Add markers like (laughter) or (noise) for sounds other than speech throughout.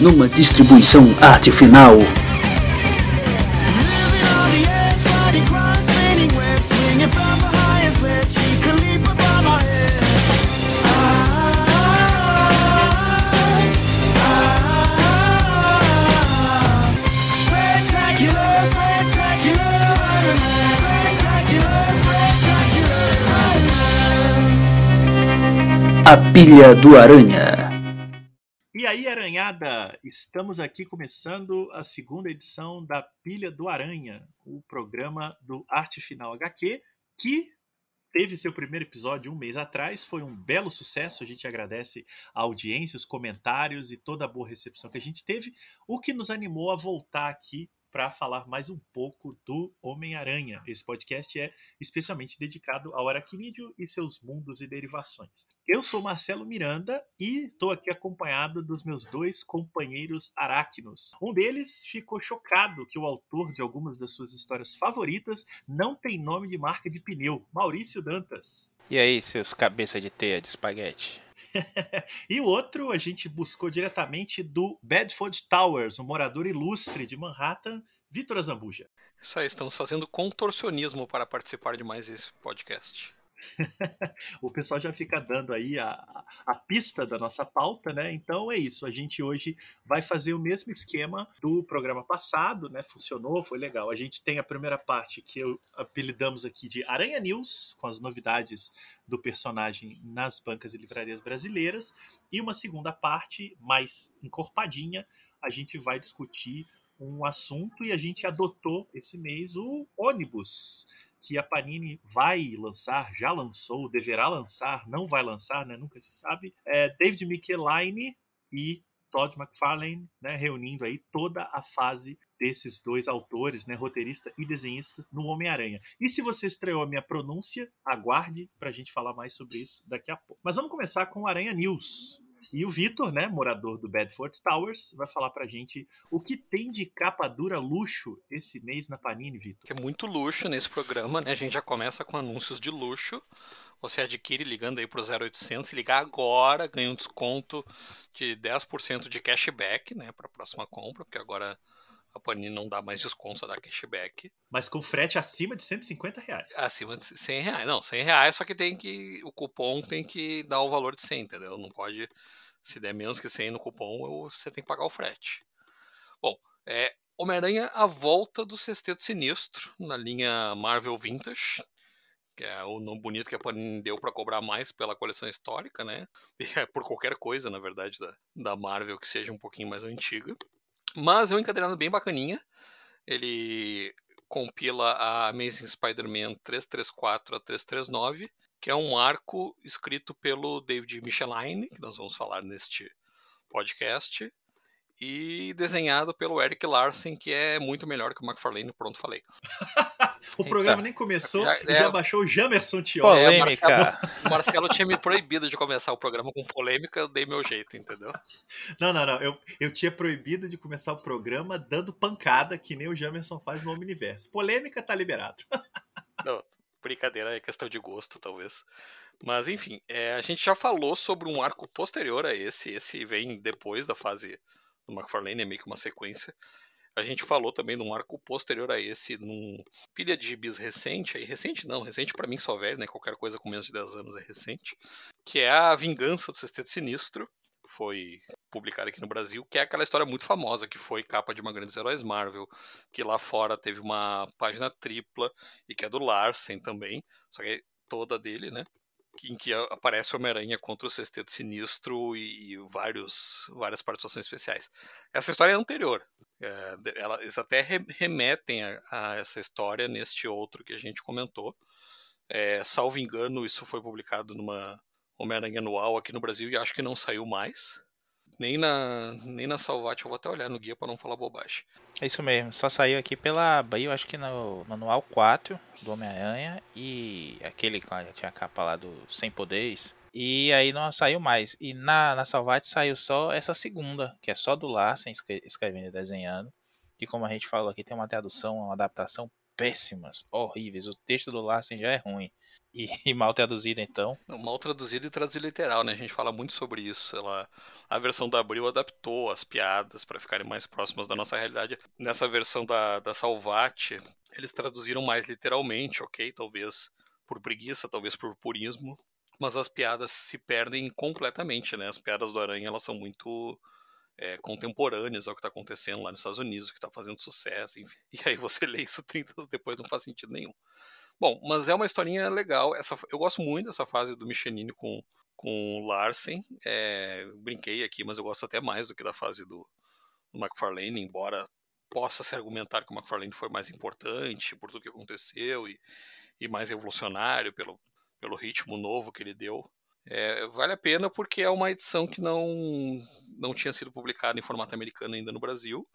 numa distribuição arte final. A Pilha do Aranha. E aí, Aranhada, estamos aqui começando a segunda edição da Pilha do Aranha, o programa do Arte Final HQ, que teve seu primeiro episódio um mês atrás, foi um belo sucesso, a gente agradece a audiência, os comentários e toda a boa recepção que a gente teve, o que nos animou a voltar aqui para falar mais um pouco do Homem-Aranha. Esse podcast é especialmente dedicado ao aracnídeo e seus mundos e derivações. Eu sou Marcelo Miranda e estou aqui acompanhado dos meus dois companheiros aráquinos. Um deles ficou chocado que o autor de algumas das suas histórias favoritas não tem nome de marca de pneu, Maurício Dantas. E aí, seus cabeça de teia de espaguete? (laughs) e o outro a gente buscou diretamente do Bedford Towers, um morador ilustre de Manhattan, Vitor Azambuja. Isso aí, estamos fazendo contorcionismo para participar de mais esse podcast. (laughs) o pessoal já fica dando aí a, a pista da nossa pauta, né? Então é isso. A gente hoje vai fazer o mesmo esquema do programa passado, né? Funcionou, foi legal. A gente tem a primeira parte que eu apelidamos aqui de Aranha News, com as novidades do personagem nas bancas e livrarias brasileiras, e uma segunda parte mais encorpadinha. A gente vai discutir um assunto e a gente adotou esse mês o ônibus que a Panini vai lançar, já lançou, deverá lançar, não vai lançar, né? nunca se sabe, é David Michelaine e Todd McFarlane, né, reunindo aí toda a fase desses dois autores, né, roteirista e desenhista, no Homem-Aranha. E se você estreou a minha pronúncia, aguarde para a gente falar mais sobre isso daqui a pouco. Mas vamos começar com o Aranha News. E o Vitor, né, morador do Bedford Towers, vai falar pra gente o que tem de capa dura luxo esse mês na Panini, Vitor. É muito luxo nesse programa, né? A gente já começa com anúncios de luxo. Você adquire ligando aí pro 0800, se ligar agora, ganha um desconto de 10% de cashback, né, para a próxima compra, porque agora a Panini não dá mais desconto, só dá cashback. Mas com frete acima de 150 reais. Acima de 100 reais. Não, 100 reais, só que tem que. O cupom tem que dar o valor de 100, entendeu? Não pode. Se der menos que 100 no cupom, você tem que pagar o frete. Bom, é. Homem-Aranha A Volta do Sexteto Sinistro, na linha Marvel Vintage, que é o nome bonito que a Panini deu para cobrar mais pela coleção histórica, né? (laughs) E é por qualquer coisa, na verdade, da, da Marvel que seja um pouquinho mais antiga. Mas é um encadernado bem bacaninha. Ele compila a Amazing Spider-Man 334 a 339, que é um arco escrito pelo David Michelaine, que nós vamos falar neste podcast, e desenhado pelo Eric Larsen, que é muito melhor que o McFarlane, pronto, falei. (laughs) o programa nem começou já, e é... já baixou o Jamerson Tiol. É, o Marcelo, o Marcelo tinha me proibido de começar o programa com polêmica, eu dei meu jeito, entendeu? Não, não, não. Eu, eu tinha proibido de começar o programa dando pancada, que nem o Jamerson faz no Omniverse. Polêmica tá liberado. Não, brincadeira, é questão de gosto, talvez. Mas enfim, é, a gente já falou sobre um arco posterior a esse. Esse vem depois da fase do McFarlane, é meio que uma sequência. A gente falou também num arco posterior a esse, num pilha de gibis recente, aí recente não, recente para mim só velho, né? Qualquer coisa com menos de 10 anos é recente, que é a Vingança do Sexteto Sinistro, foi publicado aqui no Brasil, que é aquela história muito famosa que foi capa de uma Grandes Heróis Marvel, que lá fora teve uma página tripla e que é do Larsen também, só que é toda dele, né? em que aparece o Homem-Aranha contra o Sexteto Sinistro e, e, vários, várias participações especiais. Essa história é anterior. É, ela, eles até remetem a, a, essa história neste outro que a gente comentou. É, salvo engano, isso foi publicado numa Homem-Aranha anual aqui no Brasil e acho que não saiu mais. Nem na, nem na Salvat, eu vou até olhar no guia para não falar bobagem. É isso mesmo, só saiu aqui pela Bahia, acho que no, no anual 4 do Homem-Aranha e aquele que tinha a capa lá do Sem Poderes. E aí não saiu mais. E na, na Salvat saiu só essa segunda, que é só do Larsen escrevendo e desenhando. Que como a gente falou aqui, tem uma tradução, uma adaptação péssimas, horríveis. O texto do Larsen já é ruim. E, (laughs) e mal traduzido, então. Mal traduzido e traduzido literal, né? A gente fala muito sobre isso. Ela, a versão da Abril adaptou as piadas para ficarem mais próximas da nossa realidade. Nessa versão da, da Salvati, eles traduziram mais literalmente, ok? Talvez por preguiça, talvez por purismo. Mas as piadas se perdem completamente, né? As piadas do Aranha, elas são muito é, contemporâneas ao que está acontecendo lá nos Estados Unidos, que está fazendo sucesso, enfim. (laughs) E aí você lê isso 30 anos depois, não faz sentido nenhum. Bom, mas é uma historinha legal. Essa, eu gosto muito dessa fase do Michelini com, com o Larsen. É, brinquei aqui, mas eu gosto até mais do que da fase do, do McFarlane, embora possa se argumentar que o McFarlane foi mais importante por tudo que aconteceu e, e mais revolucionário pelo, pelo ritmo novo que ele deu. É, vale a pena porque é uma edição que não, não tinha sido publicada em formato americano ainda no Brasil.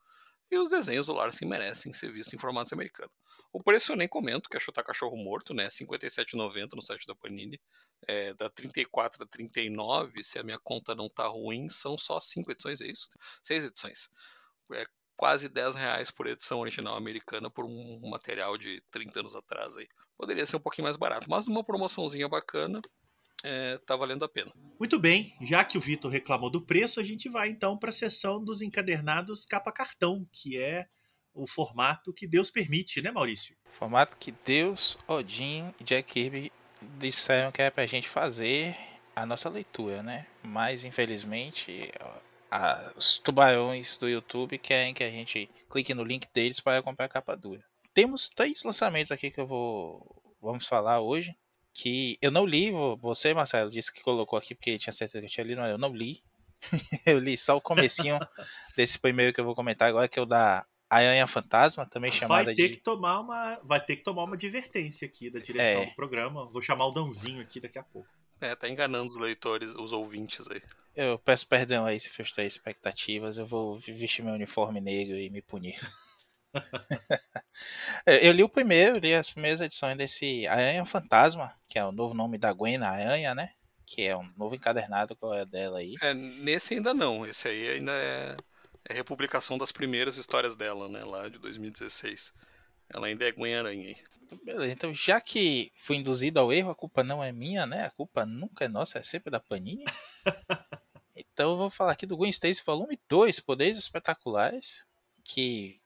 E os desenhos do Larsen merecem ser vistos em formato americano. O preço eu nem comento, que é chutar cachorro morto, né? R$ 57,90 no site da Panini. É, da 34 a 39, se a minha conta não tá ruim, são só 5 edições, é isso? 6 edições. É quase 10 reais por edição original americana por um material de 30 anos atrás aí. Poderia ser um pouquinho mais barato, mas numa promoçãozinha bacana, é, tá valendo a pena. Muito bem, já que o Vitor reclamou do preço, a gente vai então para a sessão dos encadernados capa cartão, que é o formato que Deus permite, né, Maurício? Formato que Deus, Odin e Jack Kirby disseram que é pra gente fazer a nossa leitura, né? Mas infelizmente a, os tubarões do YouTube querem que a gente clique no link deles para comprar a capa dura. Temos três lançamentos aqui que eu vou vamos falar hoje que eu não li, você, Marcelo, disse que colocou aqui porque tinha certeza que eu tinha lido, mas eu não li. (laughs) eu li só o comecinho (laughs) desse primeiro que eu vou comentar agora, que é o da Aranha Fantasma, também chamada vai ter de... Que tomar uma, vai ter que tomar uma advertência aqui da direção É. do programa. Vou chamar o Dãozinho aqui daqui a pouco. É, tá enganando os leitores, os ouvintes aí. Eu peço perdão aí se frustrei expectativas, eu vou vestir meu uniforme negro e me punir. (laughs) É, eu li o primeiro, li as primeiras edições desse Aranha Fantasma, que é o novo nome da Gwen Aranha, né? Que é um novo encadernado com a dela aí. É, nesse ainda não, esse aí ainda é, é republicação das primeiras histórias dela, né, lá de 2016. Ela ainda é Gwen Aranha aí. Beleza, então já que fui induzido ao erro, a culpa não é minha, né? A culpa nunca é nossa, é sempre da Panini. (laughs) então eu vou falar aqui do Gwen Stacy Volume 2, Poderes Espetaculares, que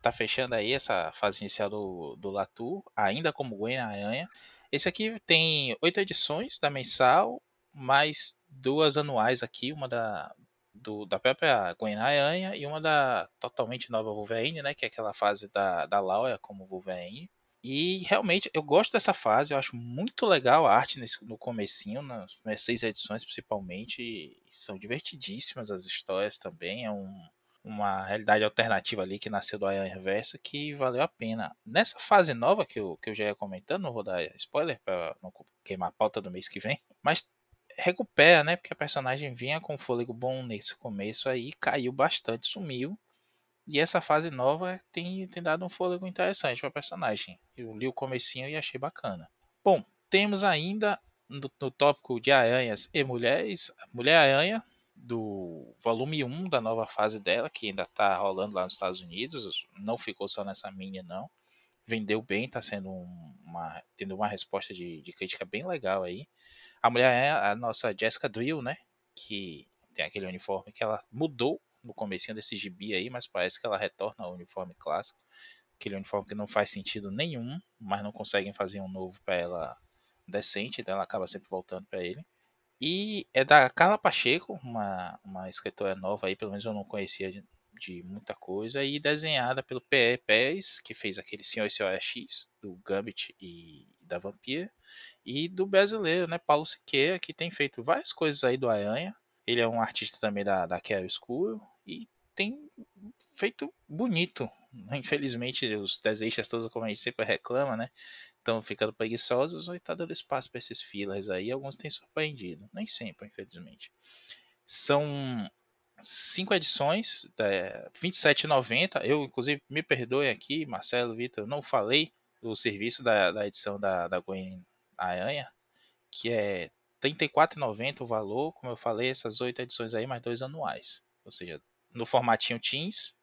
tá fechando aí essa fase inicial do, do Latour, ainda como Gwen Aranha. Esse aqui tem oito edições da mensal, mais duas anuais aqui, uma da, do- da própria Gwen Aranha e uma da totalmente nova Wolverine, né? Que é aquela fase da, da Laura como Wolverine. E realmente eu gosto dessa fase, eu acho muito legal a arte nesse, no comecinho, nas seis edições principalmente, são divertidíssimas as histórias também, é um, uma realidade alternativa ali que nasceu do Aranha Reverso que valeu a pena. Nessa fase nova que eu, que eu já ia comentando, não vou dar spoiler para não queimar a pauta do mês que vem, (laughs) mas recupera, né? Porque a personagem vinha com fôlego bom nesse começo aí, caiu bastante, sumiu. E essa fase nova tem, tem dado um fôlego interessante para personagem. Eu li o comecinho e achei bacana. Bom, temos ainda no, no tópico de aranhas e mulheres, Mulher-Aranha, do volume 1 da nova fase dela, que ainda está rolando lá nos Estados Unidos. Não ficou só nessa mini, não. Vendeu bem, está sendo um- uma, tendo uma resposta de, de crítica bem legal aí. A mulher é a nossa Jessica Drill, né? Que tem aquele uniforme que ela mudou no comecinho desse gibi aí, mas parece que ela retorna ao uniforme clássico. Aquele uniforme que não faz sentido nenhum, mas não conseguem fazer um novo para ela decente, então ela acaba sempre voltando para ele. E é da Carla Pacheco, uma, uma escritora nova aí, pelo menos eu não conhecia de, de muita coisa, e desenhada pelo P.E. Pérez, que fez aquele Senhor e Senhora X, do Gambit e da Vampira, e do brasileiro, né, Paulo Siqueira, que tem feito várias coisas aí do Aranha. Ele é um artista também da, da Quero Escuro, e tem feito bonito. Infelizmente, os desenhistas todos, como a gente sempre reclama, né, estão ficando preguiçosos ou tá dando espaço para esses fillers aí. Alguns têm surpreendido, nem sempre, infelizmente. São cinco edições, é, 27,90. Eu, inclusive, me perdoem aqui, Marcelo, Vitor, não falei do serviço da, da edição da, da Gwen Aranha, que é 34,90 o valor. Como eu falei, essas oito edições aí, mais dois anuais. Ou seja, no formatinho Teens,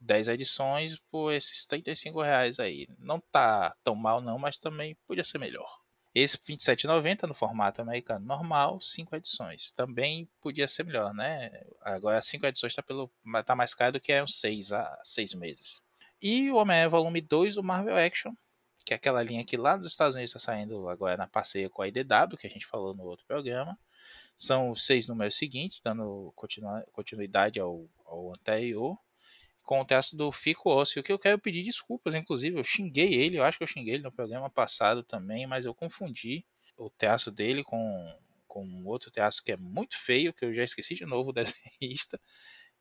10 edições por esses 35 reais aí. Não tá tão mal não, mas também podia ser melhor. Esse 27,90 no formato americano normal, 5 edições. Também podia ser melhor, né? Agora 5 edições está tá mais caro do que é uns 6 a 6 meses. E o Homem-Aranha Volume 2 do Marvel Action, que é aquela linha que lá nos Estados Unidos está saindo agora na parceria com a IDW, que a gente falou no outro programa. São os seis números seguintes, dando continuidade ao, ao anterior com o texto do Fico Ósseo, que eu quero pedir desculpas, inclusive, eu xinguei ele, eu acho que eu xinguei ele no programa passado também, mas eu confundi o teatro dele com, com outro teatro que é muito feio, que eu já esqueci de novo, o (laughs) desenhista,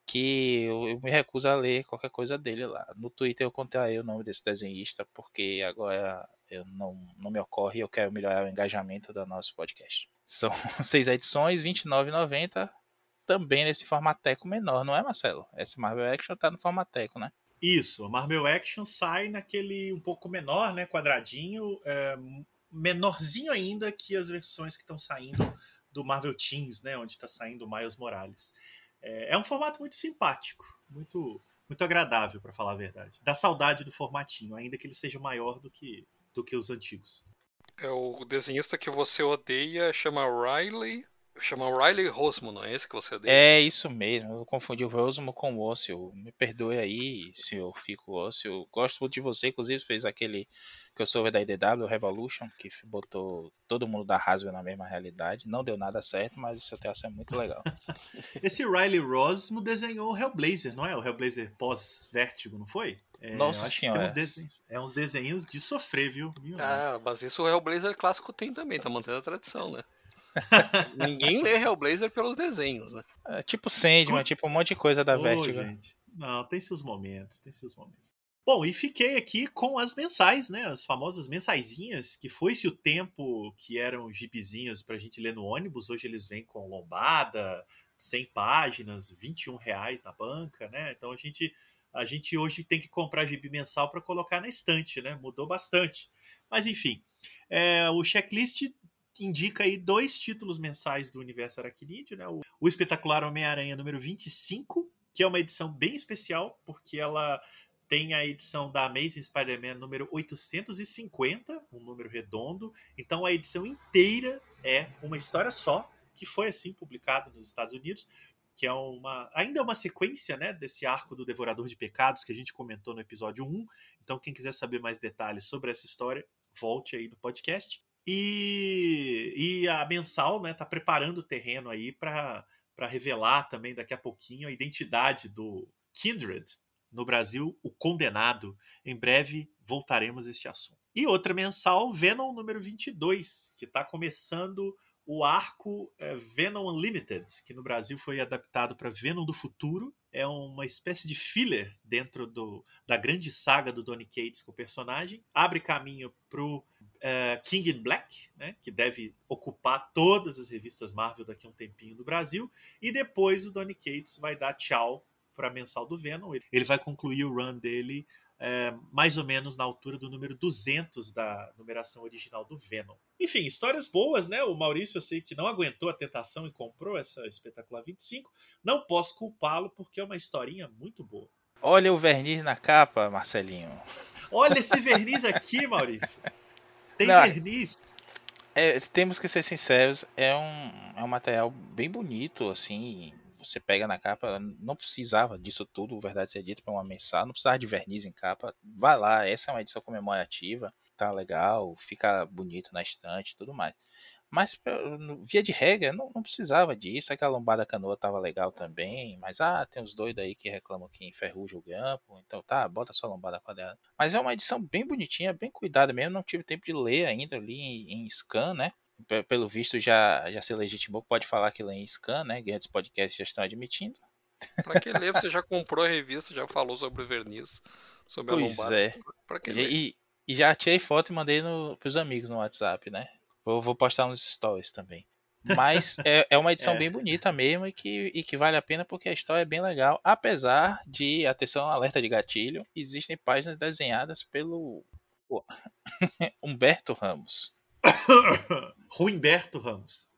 que eu, eu, me recuso a ler qualquer coisa dele lá. No Twitter eu contei o nome desse desenhista, porque agora eu não, não me ocorre e eu quero melhorar o engajamento do nosso podcast. São (laughs) seis edições, R$29,90 também nesse formateco menor, não é, Marcelo? Esse Marvel Action tá no formateco, né? Isso, a Marvel Action sai naquele um pouco menor, né, quadradinho, é, menorzinho ainda que as versões que estão saindo do Marvel Teens, né, onde está saindo o Miles Morales. É, é, um formato muito simpático, muito muito agradável, para falar a verdade. Dá saudade do formatinho, ainda que ele seja maior do que, do que os antigos. É o desenhista que você odeia chama Riley Chama Riley Rosmo, não é esse que você odeia? É isso mesmo, eu confundi o Rosmo com o Ócio. Me perdoe aí se eu fico Ócio. Gosto muito de você, inclusive fez aquele que eu sou da IDW, Revolution, que botou todo mundo da Hasbro na mesma realidade. Não deu nada certo, mas o seu teatro é muito legal. (laughs) Esse Riley Rosmo desenhou o Hellblazer, não é? O Hellblazer pós-Vértigo, não foi? É, Nossa senhora. Tem uns desenhos, é uns desenhos de sofrer, viu? Ah, mas isso o Hellblazer clássico tem também, tá mantendo a tradição, né? (laughs) Ninguém lê Hellblazer pelos desenhos, né? É, tipo Sandman, tipo um monte de coisa da oh, Vertigo. Gente. Não, tem seus momentos, tem seus momentos. Bom, e fiquei aqui com as mensais, né? As famosas mensaizinhas, que foi-se o tempo que eram gibizinhos pra gente ler no ônibus. Hoje eles vêm com lombada, 100 páginas, 21 reais na banca, né? Então a gente, a gente hoje tem que comprar gibi mensal para colocar na estante, né? Mudou bastante. Mas enfim, é, o checklist indica aí dois títulos mensais do universo aracnídeo, né? O, o espetacular Homem-Aranha número 25, que é uma edição bem especial, porque ela tem a edição da Amazing Spider-Man número 850, um número redondo. Então a edição inteira é uma história só, que foi assim publicada nos Estados Unidos, que é uma ainda é uma sequência, né, desse arco do Devorador de Pecados que a gente comentou no episódio 1. Então quem quiser saber mais detalhes sobre essa história, volte aí no podcast. E, e a mensal né, tá preparando o terreno aí para revelar também daqui a pouquinho a identidade do Kindred no Brasil, o condenado. Em breve voltaremos a este assunto. E outra mensal, Venom número 22, que está começando o arco é, Venom Unlimited, que no Brasil foi adaptado para Venom do Futuro. É uma espécie de filler dentro do, da grande saga do Donny Cates com o personagem. Abre caminho para o uh, King in Black, né, que deve ocupar todas as revistas Marvel daqui a um tempinho no Brasil, e depois o Donny Cates vai dar tchau para mensal do Venom. Ele vai concluir o run dele é, mais ou menos na altura do número 200 da numeração original do Venom. Enfim, histórias boas, né? O Maurício eu sei que não aguentou a tentação e comprou essa espetacular 25. Não posso culpá-lo porque é uma historinha muito boa. Olha o verniz na capa, Marcelinho. Olha esse (laughs) verniz aqui, Maurício. Tem Não, verniz. É, temos que ser sinceros, é um, é um material bem bonito, assim. Você pega na capa, não precisava disso tudo, verdade seja dito, para uma mensagem, não precisava de verniz em capa. Vai lá, essa é uma edição comemorativa, tá legal, fica bonito na estante tudo mais. Mas via de regra, não, não precisava disso. Aquela lombada canoa tava legal também. Mas ah, tem os doidos aí que reclamam que enferruja o grampo. Então tá, bota sua lombada quadrada. Mas é uma edição bem bonitinha, bem cuidada mesmo. Não tive tempo de ler ainda ali em, em scan, né? Pelo visto já, já se legitimou, pode falar que lê em scan, né? Grandes podcasts já estão admitindo. Pra que ler? Você já comprou a revista, já falou sobre o verniz, sobre pois a lombada. É. Pra que ler? E, e já tirei foto e mandei no, pros amigos no WhatsApp, né? Vou, vou postar uns stories também. Mas (laughs) é, é uma edição é. bem bonita mesmo e que, e que vale a pena porque a história é bem legal. Apesar de, atenção, alerta de gatilho, existem páginas desenhadas pelo (laughs) Humberto Ramos. (coughs) Humberto Ramos.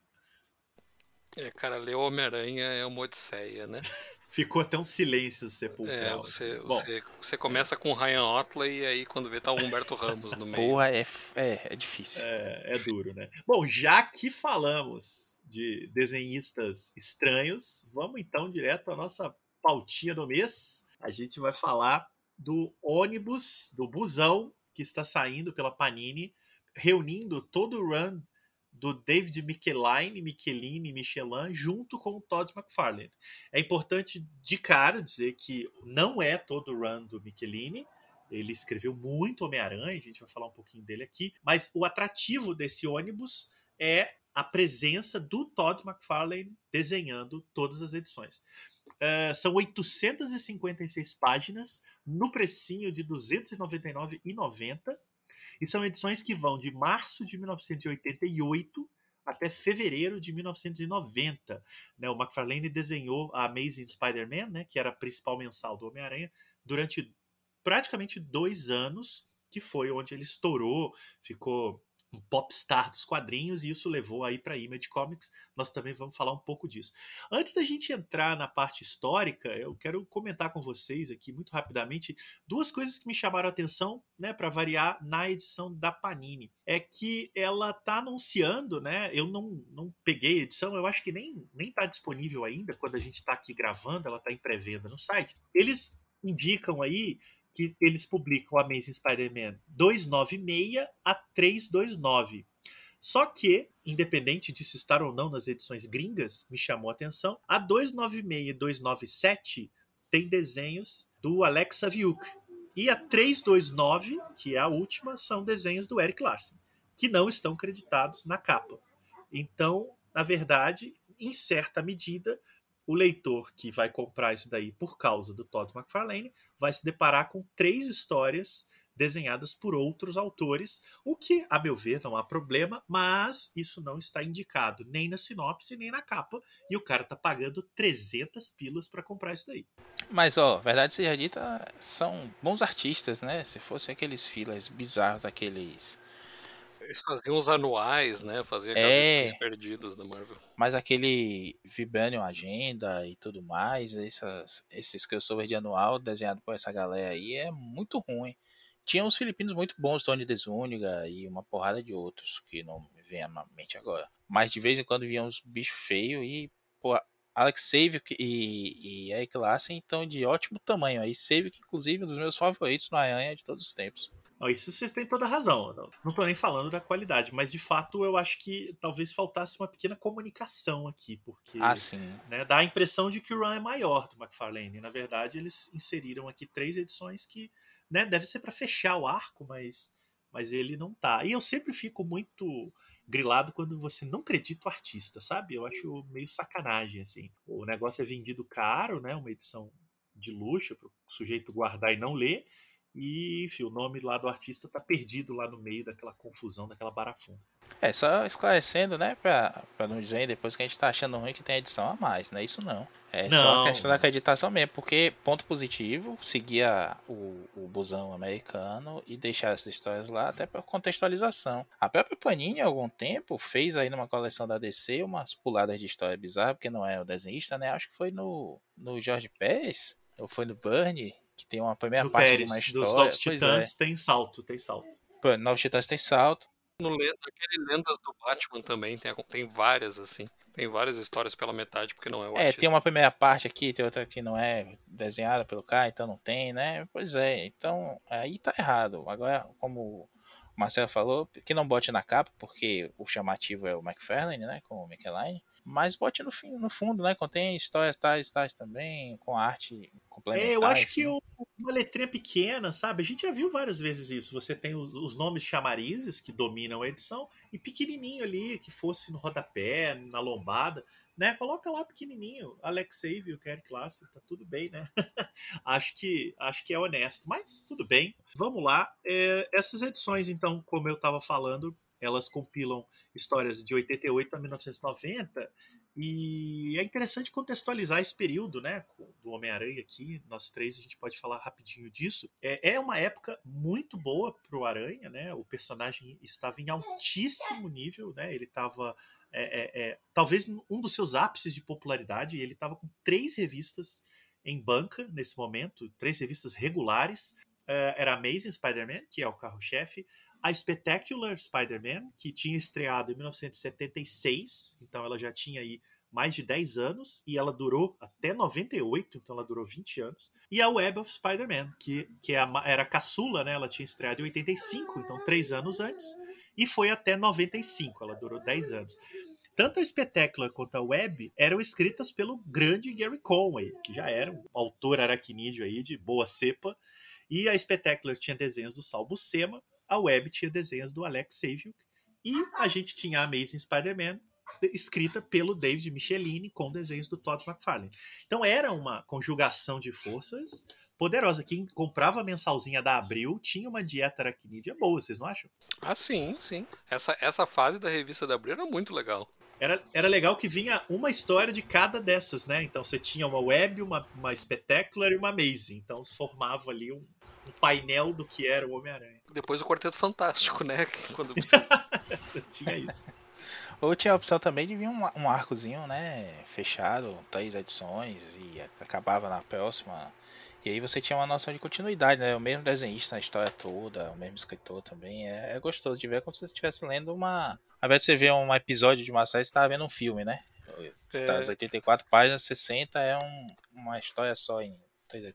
É, cara, ler Homem-Aranha é uma odisseia, né? (laughs) Ficou até um silêncio sepulcral. É, você, Bom, você, você começa com o Ryan Otley e aí quando vê tá o Humberto Ramos no meio. Porra, é, é, é difícil. É, é duro, né? Bom, já que falamos de desenhistas estranhos, vamos então direto à nossa pautinha do mês. A gente vai falar do ônibus, do busão que está saindo pela Panini, reunindo todo o run do David Michelin, Michelini, Michelin, junto com o Todd McFarlane. É importante de cara dizer que não é todo o run do Michelini, ele escreveu muito Homem-Aranha, a gente vai falar um pouquinho dele aqui, mas o atrativo desse ônibus é a presença do Todd McFarlane desenhando todas as edições. Uh, são 856 páginas no precinho de R$ 299,90 e são edições que vão de março de 1988 até fevereiro de 1990. Né? O McFarlane desenhou a Amazing Spider-Man, né, que era a principal mensal do Homem-Aranha, durante praticamente dois anos, que foi onde ele estourou, ficou um popstar dos quadrinhos e isso levou aí para Image Comics. Nós também vamos falar um pouco disso. Antes da gente entrar na parte histórica, eu quero comentar com vocês aqui muito rapidamente duas coisas que me chamaram a atenção, né, para variar na edição da Panini. É que ela tá anunciando, né? Eu não, não peguei a edição, eu acho que nem nem tá disponível ainda quando a gente está aqui gravando, ela tá em pré-venda no site. Eles indicam aí que eles publicam Amazing Spider-Man 296 a 329. Só que, independente disso estar ou não nas edições gringas, me chamou a atenção, a 296 e 297 tem desenhos do Alex Saviuk. E a 329, que é a última, são desenhos do Eric Larsen, que não estão creditados na capa. Então, na verdade, em certa medida, o leitor que vai comprar isso daí por causa do Todd McFarlane vai se deparar com três histórias desenhadas por outros autores, o que, a meu ver, não há problema, mas isso não está indicado nem na sinopse nem na capa, e o cara tá pagando 300 pilas para comprar isso daí. Mas, ó, verdade seja dita, são bons artistas, né? Se fosse aqueles filas bizarros daqueles eles faziam os anuais, né? Faziam É. perdidos da Marvel. Mas aquele Vibranium Agenda e tudo mais, essas, esses crossover de anual desenhado por essa galera aí é muito ruim. Tinha uns filipinos muito bons, Tony Desuniga e uma porrada de outros que não me vem à mente agora. Mas de vez em quando vinham uns bichos feios e, pô, Alex Saviuk e, e Eric Larsen estão de ótimo tamanho aí. Saviuk, inclusive, um dos meus favoritos no Aranha de todos os tempos. Isso vocês têm toda a razão. Não, tô nem falando da qualidade, mas de fato eu acho que talvez faltasse uma pequena comunicação aqui, porque Ah, né, dá a impressão de que o run é maior do McFarlane. Na verdade, eles inseriram aqui três edições que né, deve ser para fechar o arco, mas, mas ele não tá. E eu sempre fico muito grilado quando você não acredita o artista, sabe? Eu acho meio sacanagem, assim. O negócio é vendido caro, né? Uma edição de luxo para o sujeito guardar e não ler. E, enfim, o nome lá do artista tá perdido lá no meio daquela confusão, daquela barafunda. É, só esclarecendo, né, pra, pra não dizer depois que a gente tá achando ruim que tem edição a mais, não é isso não. É só Não. a questão da acreditação mesmo, porque ponto positivo, seguia o, o busão americano e deixar essas histórias lá até pra contextualização. A própria Panini, há algum tempo, fez aí numa coleção da DC umas puladas de história bizarra, porque não é o desenhista, né, acho que foi no, no Jorge Pérez, ou foi no Burnie, que tem uma primeira No parte Pérez, de uma dos história. Novos Pois Titãs, tem salto, tem salto. é. Pô, Novos Titãs tem salto. No le- naquele Lendas do Batman também tem, tem várias, assim. Tem várias histórias pela metade, porque não é o É, artista. tem uma primeira parte aqui, tem outra que não é desenhada pelo cara, então não tem, né? Pois é, então aí tá errado. Agora, como o Marcelo falou, que não bote na capa, porque o chamativo é o McFarlane, né? Com o Michelin. Mas bote no, fim, no fundo, né? Contém histórias tais, tais também, com arte complementar. É, eu acho que enfim. o- uma letrinha pequena, sabe? A gente já viu várias vezes isso. Você tem os, os nomes chamarizes que dominam a edição e pequenininho ali, que fosse no rodapé, na lombada, né? Coloca lá pequenininho, Alex Save, o Eric Larson, tá tudo bem, né? (laughs) acho que acho que é honesto, mas tudo bem. Vamos lá. É, essas edições, então, como eu estava falando, elas compilam histórias de 88 a 1990 E é interessante contextualizar esse período, né, do Homem-Aranha aqui. Nós três a gente pode falar rapidinho disso. É, é uma época muito boa para o Aranha, né? O personagem estava em altíssimo nível, né? Ele estava é, é, é, talvez um dos seus ápices de popularidade. Ele estava com três revistas em banca nesse momento, três revistas regulares. É, era Amazing Spider-Man, que é o carro-chefe, a Spectacular Spider-Man, que tinha estreado em 1976, então ela já tinha aí mais de 10 anos e ela durou até 98, então ela durou 20 anos. E a Web of Spider-Man, que, que é a, era caçula, né? Ela tinha estreado em 85, então 3 anos antes, e foi até 95, ela durou 10 anos. Tanto a Spectacular quanto a Web eram escritas pelo grande Gary Conway, que já era um autor aracnídeo aí de boa cepa, e a Spectacular tinha desenhos do Sal Buscema, a Web tinha desenhos do Alex Saviuk e a gente tinha a Amazing Spider-Man escrita pelo David Michelini com desenhos do Todd McFarlane. Então era uma conjugação de forças poderosa. Quem comprava a mensalzinha da Abril tinha uma dieta aracnídea boa, vocês não acham? Ah, sim, sim. Essa, essa fase da revista da Abril era muito legal. Era, era legal que vinha uma história de cada dessas, né? Então você tinha uma web, uma, uma spectacular e uma amazing. Então formava ali um, um painel do que era o Homem-Aranha. Depois o Quarteto Fantástico, né? (laughs) Quando (laughs) tinha isso. Ou tinha a opção também de vir um, um arcozinho, né? Fechado, três edições, e acabava na próxima. E aí você tinha uma noção de continuidade, né? O mesmo desenhista na história toda, o mesmo escritor também. É, é gostoso de ver como se você estivesse lendo uma. Ao invés de você ver um episódio de uma série, você estava vendo um filme, né? É. Tá, 84 páginas, 60 é um, uma história só em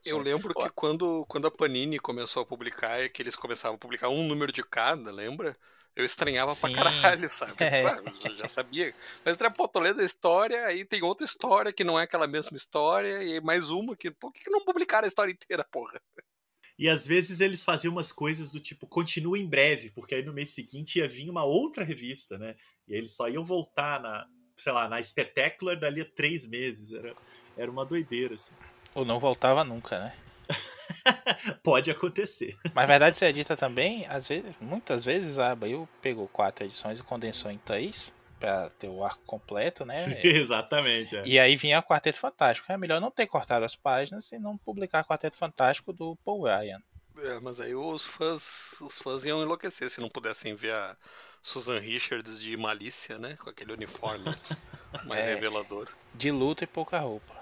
eu lembro que quando, quando a Panini começou a publicar, que eles começavam a publicar um número de cada, lembra? Eu estranhava Sim. pra caralho, sabe? É. (laughs) eu já sabia. Mas era, pô, tô lendo a história, aí tem outra história que não é aquela mesma história, e mais uma que. Por que não publicaram a história inteira, porra? E às vezes eles faziam umas coisas do tipo, continua em breve, porque aí no mês seguinte ia vir uma outra revista, né? E aí eles só iam voltar na, sei lá, na Spectacular dali a três meses. Era, era uma doideira, assim. Ou não voltava nunca, né? (laughs) Pode acontecer. (laughs) Mas verdade seja dita também, às vezes, muitas vezes a Abril pegou quatro edições e condensou em três para ter o arco completo, né? (laughs) Exatamente. É. E aí vinha o Quarteto Fantástico. É melhor não ter cortado as páginas e não publicar Quarteto Fantástico do Paul Ryan. É, mas aí os fãs, os fãs iam enlouquecer se não pudessem ver a Susan Richards de malícia, né? Com aquele uniforme mais é, revelador. De luta e pouca roupa.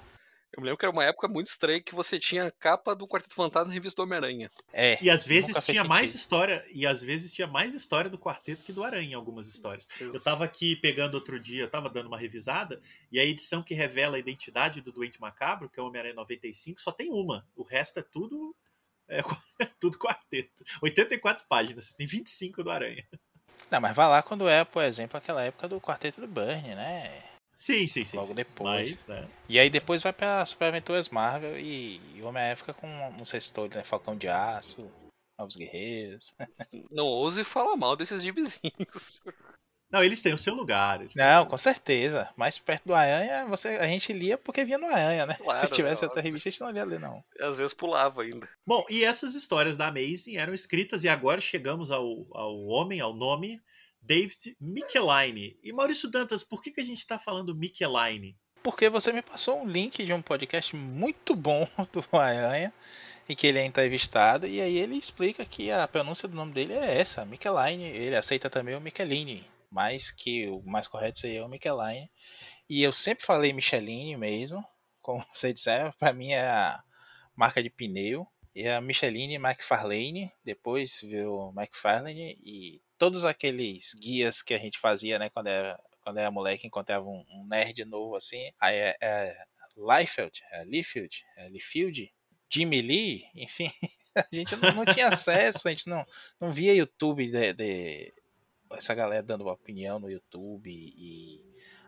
Eu me lembro que era uma época muito estranha que você tinha a capa do Quarteto Fantasma na revista do Homem-Aranha. É. E às vezes tinha mais história, e às vezes tinha mais história do quarteto que do Aranha em algumas histórias. Isso. Eu tava aqui pegando outro dia, eu tava dando uma revisada, e a edição que revela a identidade do Doente Macabro, que é o Homem-Aranha 95, só tem uma. O resto é tudo é, (laughs) tudo quarteto. 84 páginas, você tem 25 do Aranha. Não, mas vai lá quando é, por exemplo, aquela época do quarteto do Burn, né? Sim, sim, sim. Logo sim. depois. Mas, né? E aí depois vai pra Super Aventuras Marvel e, e o Homem-Aranha fica com, não sei se né? Falcão de Aço, Novos Guerreiros. (laughs) Não ouse falar mal desses gibizinhos. Não, eles têm o seu lugar. Não, com certeza. Mais perto do Aranha, você, a gente lia porque via no Aranha, né? Claro, Se tivesse outra revista, a gente não ia ler, não. Às vezes pulava ainda. Bom, e essas histórias da Amazing eram escritas, e agora chegamos ao, ao homem, ao nome David Michelini. E Maurício Dantas, por que, que a gente está falando Michelini? Porque você me passou um link de um podcast muito bom (laughs) do Aranha, em que ele é entrevistado, e aí ele explica que a pronúncia do nome dele é essa, Michelini. Ele aceita também o Michelini, mas que o mais correto seria o Michelini. E eu sempre falei Michelini mesmo, como (laughs) você disser, para mim é a marca de pneu. E a Micheline McFarlane, depois virou McFarlane, e todos aqueles guias que a gente fazia, né, quando era, quando era moleque, encontrava um, um nerd novo assim, aí é, é Liefeld, é Liefeld, é Jimmy Lee, enfim, (laughs) a gente não, não, tinha acesso, a gente não, não via YouTube de, de, essa galera dando opinião no YouTube e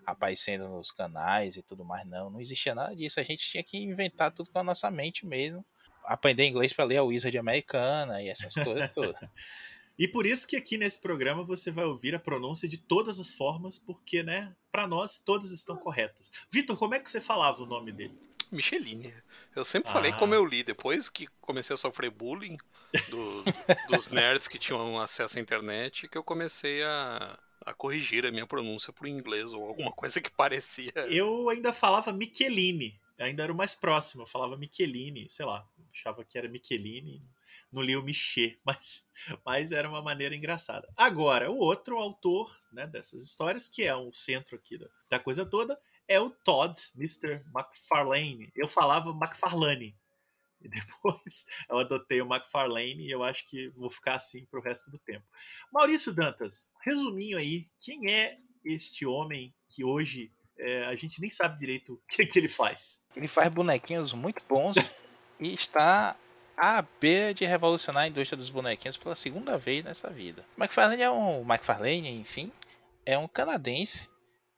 aparecendo nos canais e tudo mais, não, não existia nada disso, a gente tinha que inventar tudo com a nossa mente mesmo, aprender inglês para ler a Wizard americana e essas coisas todas. (laughs) E por isso que aqui nesse programa você vai ouvir a pronúncia de todas as formas, porque, né, para nós todas estão corretas. Vitor, como é que você falava o nome dele? Micheline. Eu sempre ah. falei como eu li. Depois que comecei a sofrer bullying do, (laughs) dos nerds que tinham acesso à internet, que eu comecei a, a corrigir a minha pronúncia pro inglês ou alguma coisa que parecia. Eu ainda falava Michelini, ainda era o mais próximo, eu falava Michelini, sei lá, achava que era Michelini, não li o Michê, (laughs) mas, mas era uma maneira engraçada. Agora, o outro autor né, dessas histórias, que é o centro aqui da, da coisa toda, é o Todd, Mr. McFarlane. Eu falava McFarlane, e depois (laughs) eu adotei o McFarlane e eu acho que vou ficar assim para o resto do tempo. Maurício Dantas, resuminho aí, quem é este homem que hoje é, a gente nem sabe direito o que, que ele faz? Ele faz bonequinhos muito bons (laughs) e está à beira de revolucionar a indústria dos bonequinhos pela segunda vez nessa vida. McFarlane é um McFarlane, enfim, é um canadense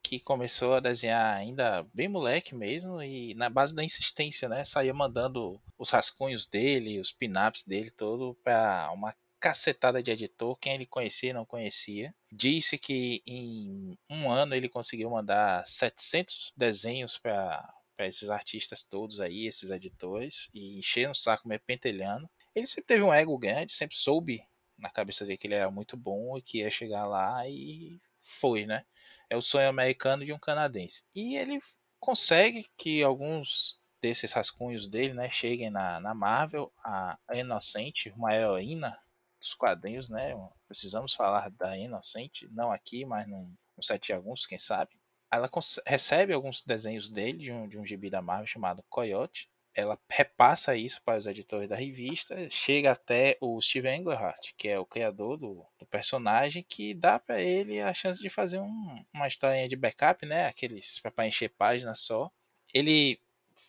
que começou a desenhar ainda bem moleque mesmo e na base da insistência, né? Saía mandando os rascunhos dele, os pin-ups dele todo para uma cacetada de editor, quem ele conhecia e não conhecia. Disse que em um ano ele conseguiu mandar 700 desenhos para esses artistas todos aí, esses editores, e encher o saco meio pentelhando. Ele sempre teve um ego grande, sempre soube na cabeça dele que ele era muito bom e que ia chegar lá e foi, né? É o sonho americano de um canadense. E ele consegue que alguns desses rascunhos dele, né, cheguem na, na Marvel, a Inocente, uma heroína dos quadrinhos, né? Precisamos falar da Inocente, não aqui, mas no site de alguns, quem sabe. Ela recebe alguns desenhos dele de um, de um gibi da Marvel chamado Coyote, ela repassa isso para os editores da revista, chega até o Steven Englehart, que é o criador do, do personagem, que dá para ele a chance de fazer um, uma história de backup, né? Aqueles para encher página só. Ele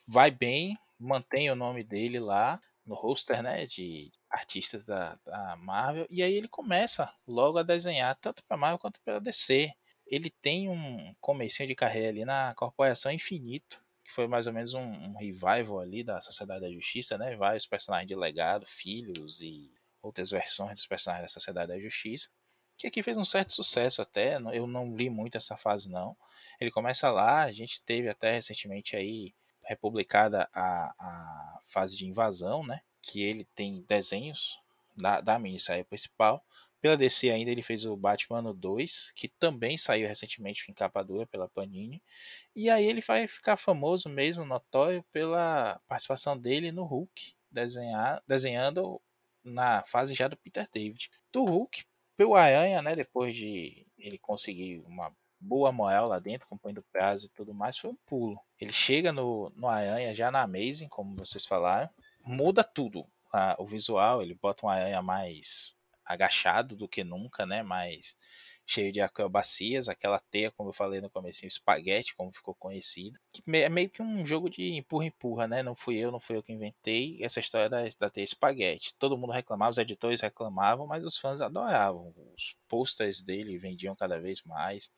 vai bem, mantém o nome dele lá no roster, né? De artistas da, da Marvel, e aí ele começa logo a desenhar tanto para Marvel quanto para DC. Ele tem um comecinho de carreira ali na Corporação Infinito, que foi mais ou menos um, um, revival ali da Sociedade da Justiça, né? Vários personagens de legado, filhos e outras versões dos personagens da Sociedade da Justiça, que aqui fez um certo sucesso até, eu não li muito essa fase não. Ele começa lá, a gente teve até recentemente aí republicada a, a fase de invasão, né? Que ele tem desenhos da, da minissérie principal, pela DC ainda ele fez o Batman 2, que também saiu recentemente em capa dura pela Panini. E aí ele vai ficar famoso mesmo, notório, pela participação dele no Hulk, desenhar, desenhando na fase já do Peter David. Do Hulk, pelo Aranha, né, depois de ele conseguir uma boa moral lá dentro, acompanhando o prazo e tudo mais, foi um pulo. Ele chega no, no Aranha já na Amazing, como vocês falaram, muda tudo. O visual, ele bota um Aranha mais agachado do que nunca, né? Mais cheio de acrobacias, aquela teia, como eu falei no começo, espaguete, como ficou conhecido. É meio que um jogo de empurra-empurra, né? Não fui eu, não fui eu que inventei essa história da, da teia espaguete. Todo mundo reclamava, os editores reclamavam, mas os fãs adoravam. Os posters dele vendiam cada vez mais.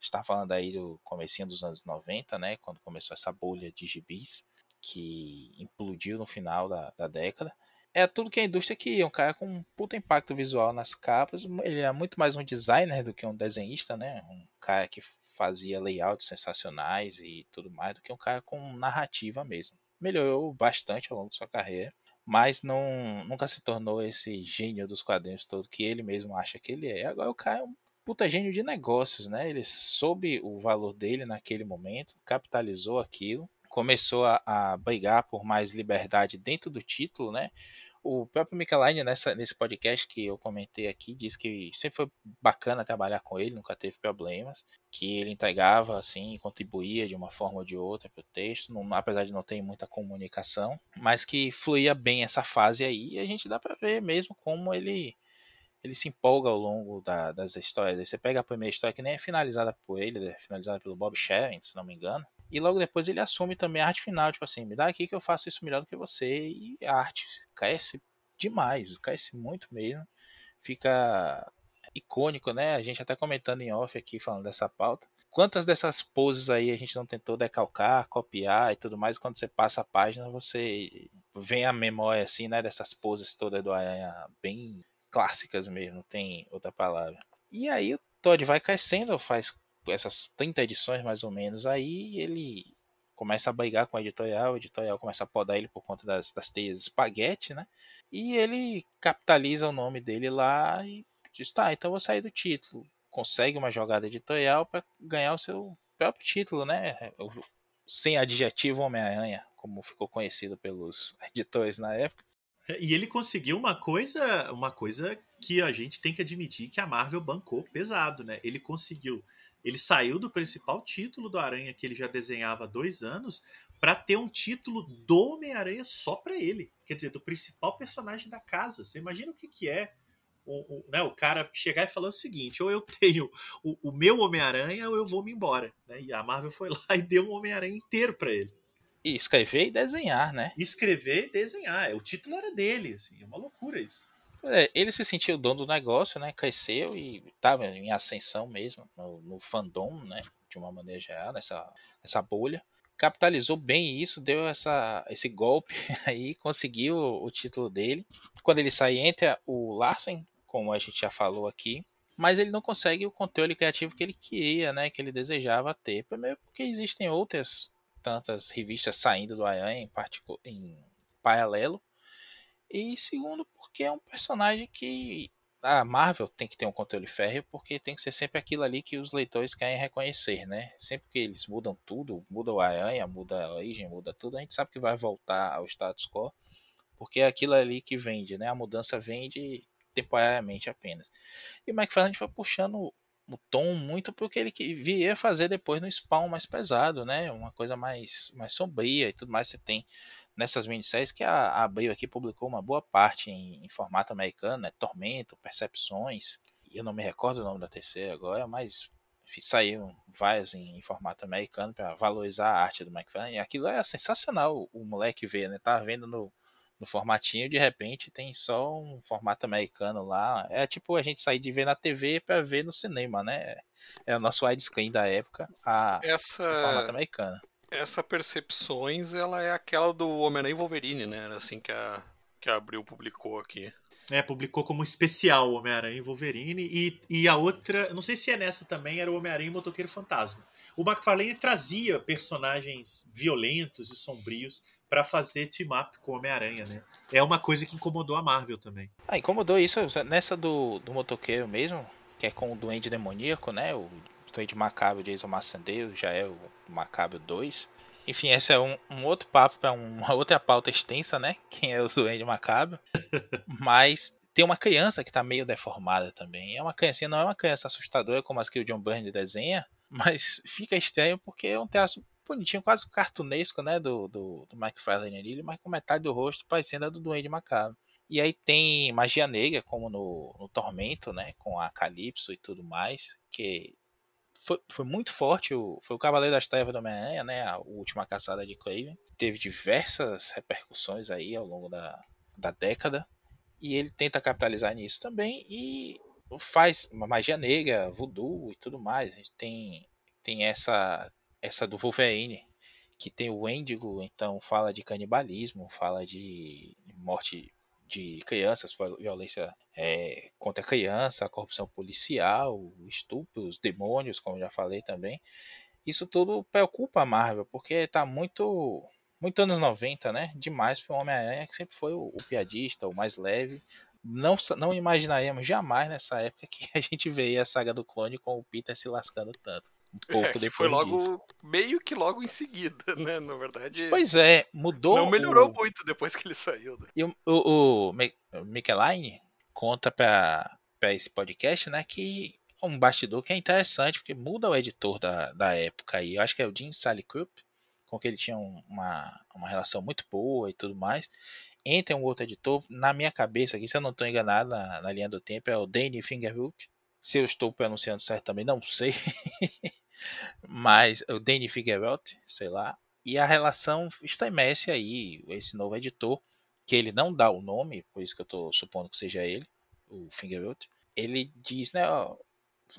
está falando aí do comecinho dos anos 90, né? Quando começou essa bolha de gibis que implodiu no final da, da década é tudo que a indústria queria, um cara com um puta impacto visual nas capas. Ele é muito mais um designer do que um desenhista, né? Um cara que fazia layouts sensacionais e tudo mais, do que um cara com narrativa mesmo. Melhorou bastante ao longo de sua carreira, mas não, nunca se tornou esse gênio dos quadrinhos todo que ele mesmo acha que ele é. Agora o cara é um puta gênio de negócios, né? Ele soube o valor dele naquele momento, capitalizou aquilo começou a, a brigar por mais liberdade dentro do título, né? O próprio Michaeline, nessa, nesse podcast que eu comentei aqui, disse que sempre foi bacana trabalhar com ele, nunca teve problemas, que ele entregava, assim, contribuía de uma forma ou de outra para o texto, não, apesar de não ter muita comunicação, mas que fluía bem essa fase aí, e a gente dá para ver mesmo como ele ele se empolga ao longo da, das histórias. Você pega a primeira história que nem é finalizada por ele, é finalizada pelo Bob Sharon, se não me engano. E logo depois ele assume também a arte final, tipo assim, me dá aqui que eu faço isso melhor do que você. E a arte cresce demais, cresce muito mesmo. Fica icônico, né? A gente até comentando em off aqui, falando dessa pauta. Quantas dessas poses aí a gente não tentou decalcar, copiar e tudo mais, quando você passa a página, você vem a memória, assim, né? Dessas poses todas do Aranha, bem clássicas mesmo, não tem outra palavra. E aí o Todd vai crescendo, faz essas 30 edições mais ou menos, aí ele começa a brigar com o editorial, o editorial começa a podar ele por conta das, das teias espaguete, né? E ele capitaliza o nome dele lá e diz, tá, então vou sair do título. consegue uma jogada editorial para ganhar o seu próprio título, né? Sem adjetivo Homem-Aranha, como ficou conhecido pelos (laughs) editores na época. E ele conseguiu uma coisa, uma coisa que a gente tem que admitir que a Marvel bancou pesado, né? Ele conseguiu, ele saiu do principal título do Aranha que ele já desenhava há dois anos para ter um título do Homem-Aranha só para ele, quer dizer, do principal personagem da casa. Você imagina o que, que é o, o, né, o cara chegar e falar o seguinte: ou eu tenho o, o meu Homem-Aranha ou eu vou me embora. Né? E a Marvel foi (laughs) lá e deu um Homem-Aranha inteiro para ele. E escrever e desenhar, né? Escrever e desenhar. O título era dele, assim, é uma loucura isso. É, ele se sentiu dono do negócio, né? Cresceu e estava em ascensão mesmo no, no, fandom, né? De uma maneira geral, nessa, nessa bolha. Capitalizou bem isso, deu essa, esse golpe (laughs) aí, conseguiu o, o título dele. Quando ele sai, entra o Larsen, como a gente já falou aqui, mas ele não consegue o controle criativo que ele queria, né? Que ele desejava ter. Primeiro porque existem outras tantas revistas saindo do Aranha em, em paralelo. E segundo, porque é um personagem que a Marvel tem que ter um controle férreo, porque tem que ser sempre aquilo ali que os leitores querem reconhecer, né? Sempre que eles mudam tudo, muda o Aranha, muda a origem, muda tudo, a gente sabe que vai voltar ao status quo, porque é aquilo ali que vende, né? A mudança vende temporariamente apenas. E o McFarlane foi puxando o tom muito porque ele viria fazer depois no Spawn mais pesado, né? Uma coisa mais, mais sombria e tudo mais. Você tem nessas minisséries que a, Abril aqui publicou uma boa parte em, em, formato americano, né? Tormento, Percepções. Eu não me recordo o nome da terceira agora, mas saíram várias em, em formato americano para valorizar a arte do McFarlane. E aquilo é sensacional. O, o moleque ver, né? Tava vendo no, no formatinho, de repente tem só um formato americano lá. É tipo a gente sair de ver na TV para ver no cinema, né? É o nosso widescreen da época, a essa formato americano. Essa percepções, ela é aquela do Homem-Aranha Wolverine, né? Assim que a que a Abril publicou aqui. É, publicou como especial Homem-Aranha e Wolverine. E, e a outra, não sei se é nessa também, era o Homem-Aranha e Motoqueiro Fantasma. O McFarlane trazia personagens violentos e sombrios para fazer team-up com o Homem-Aranha, né? É uma coisa que incomodou a Marvel também. Ah, incomodou isso nessa do, do motoqueiro mesmo, que é com o Duende Demoníaco, né? O Duende Macabro Jason Massandeiro já é o Macabro 2. Enfim, esse é um, um outro papo para uma outra pauta extensa, né? Quem é o Duende Macabro. (laughs) Mas tem uma criança que tá meio deformada também. É uma criancinha, não é uma criança assustadora como as que o John Byrne desenha, mas fica estranho porque é um traço bonitinho, quase cartunesco, né, do, do, do McFarlane ali, mas com metade do rosto parecendo a do Duende Macabro. E aí tem magia negra, como no, no Tormento, né, com a Calypso e tudo mais, que foi, foi muito forte, o, foi o Cavaleiro das Trevas do Homem-Aranha, né, a última caçada de Craven. Teve diversas repercussões aí ao longo da, da década, e ele tenta capitalizar nisso também, e faz magia negra, voodoo e tudo mais. A gente tem, tem essa essa do Wolverine, que tem o Wendigo, então fala de canibalismo, fala de morte de crianças, violência é, contra a criança, corrupção policial, estupros, demônios, como já falei também. Isso tudo preocupa a Marvel, porque está muito muito anos 90, né? Demais para o Homem-Aranha, que sempre foi o, o, piadista, o mais leve. Não, não imaginaríamos jamais nessa época que (laughs) a gente veria a saga do clone com o Peter se lascando tanto um pouco é, depois foi logo disso. meio que logo em seguida, (laughs) né? Na verdade. Pois é, mudou. Não melhorou o... muito depois que ele saiu. Né? E o, o, o conta para esse podcast, né, que é um bastidor que é interessante, porque muda o editor da, da época aí. Eu acho que é o Jim Sally Krupp, com que ele tinha uma, uma relação muito boa e tudo mais. Entra um outro editor, na minha cabeça aqui, se eu não estou enganado na, na linha do tempo, é o Danny Fingerhut. Se eu estou pronunciando certo também, não sei. (laughs) mas o Danny Figueroa, sei lá, e a relação estremece aí, esse novo editor, que ele não dá o nome, por isso que eu estou supondo que seja ele, o Figueroa, ele diz, né, ó,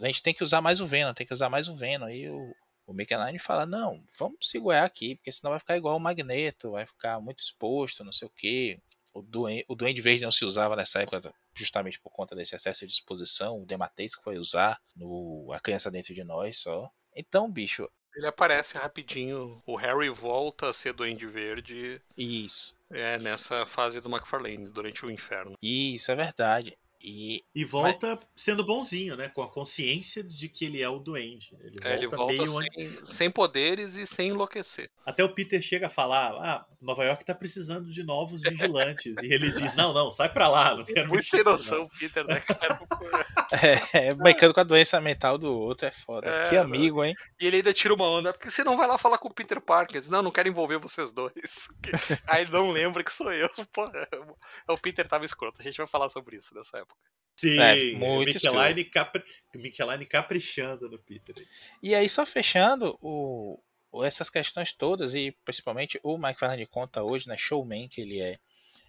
a gente tem que usar mais o Venom, tem que usar mais o Venom, e o, o Michelin fala, não, vamos segurar aqui, porque senão vai ficar igual o Magneto, vai ficar muito exposto, não sei o que, o Duende, o Duende Verde não se usava nessa época justamente por conta desse excesso de exposição, o Dematês que foi usar no A Criança Dentro de Nós só, então, bicho. Ele aparece rapidinho. O Harry volta a ser Duende Verde. Isso. É, nessa fase do McFarlane, durante o inferno. Isso, é verdade. E, e volta mas... sendo bonzinho, né? Com a consciência de que ele é o duende. Ele volta, é, ele volta meio sem, sem, poderes e sem enlouquecer. Até o Peter chega a falar: ah, Nova York tá precisando de novos vigilantes. e ele diz: não, não, sai pra lá, não quero Muito sem noção, Peter, né, (laughs) é, é, brincando com a doença mental do outro é foda. É, que amigo, hein? E ele ainda tira uma onda, porque você não vai lá falar com o Peter Parker. Diz, não, não quero envolver vocês dois. (laughs) Aí ele não lembra que sou eu. (laughs) Porra, o Peter tava escroto. A gente vai falar sobre isso nessa época. Sim, é, muito Micheline, capri... Micheline caprichando no Peter. E aí, só fechando, o... essas questões todas, e principalmente o Mike Farlane conta hoje, né, showman que ele é,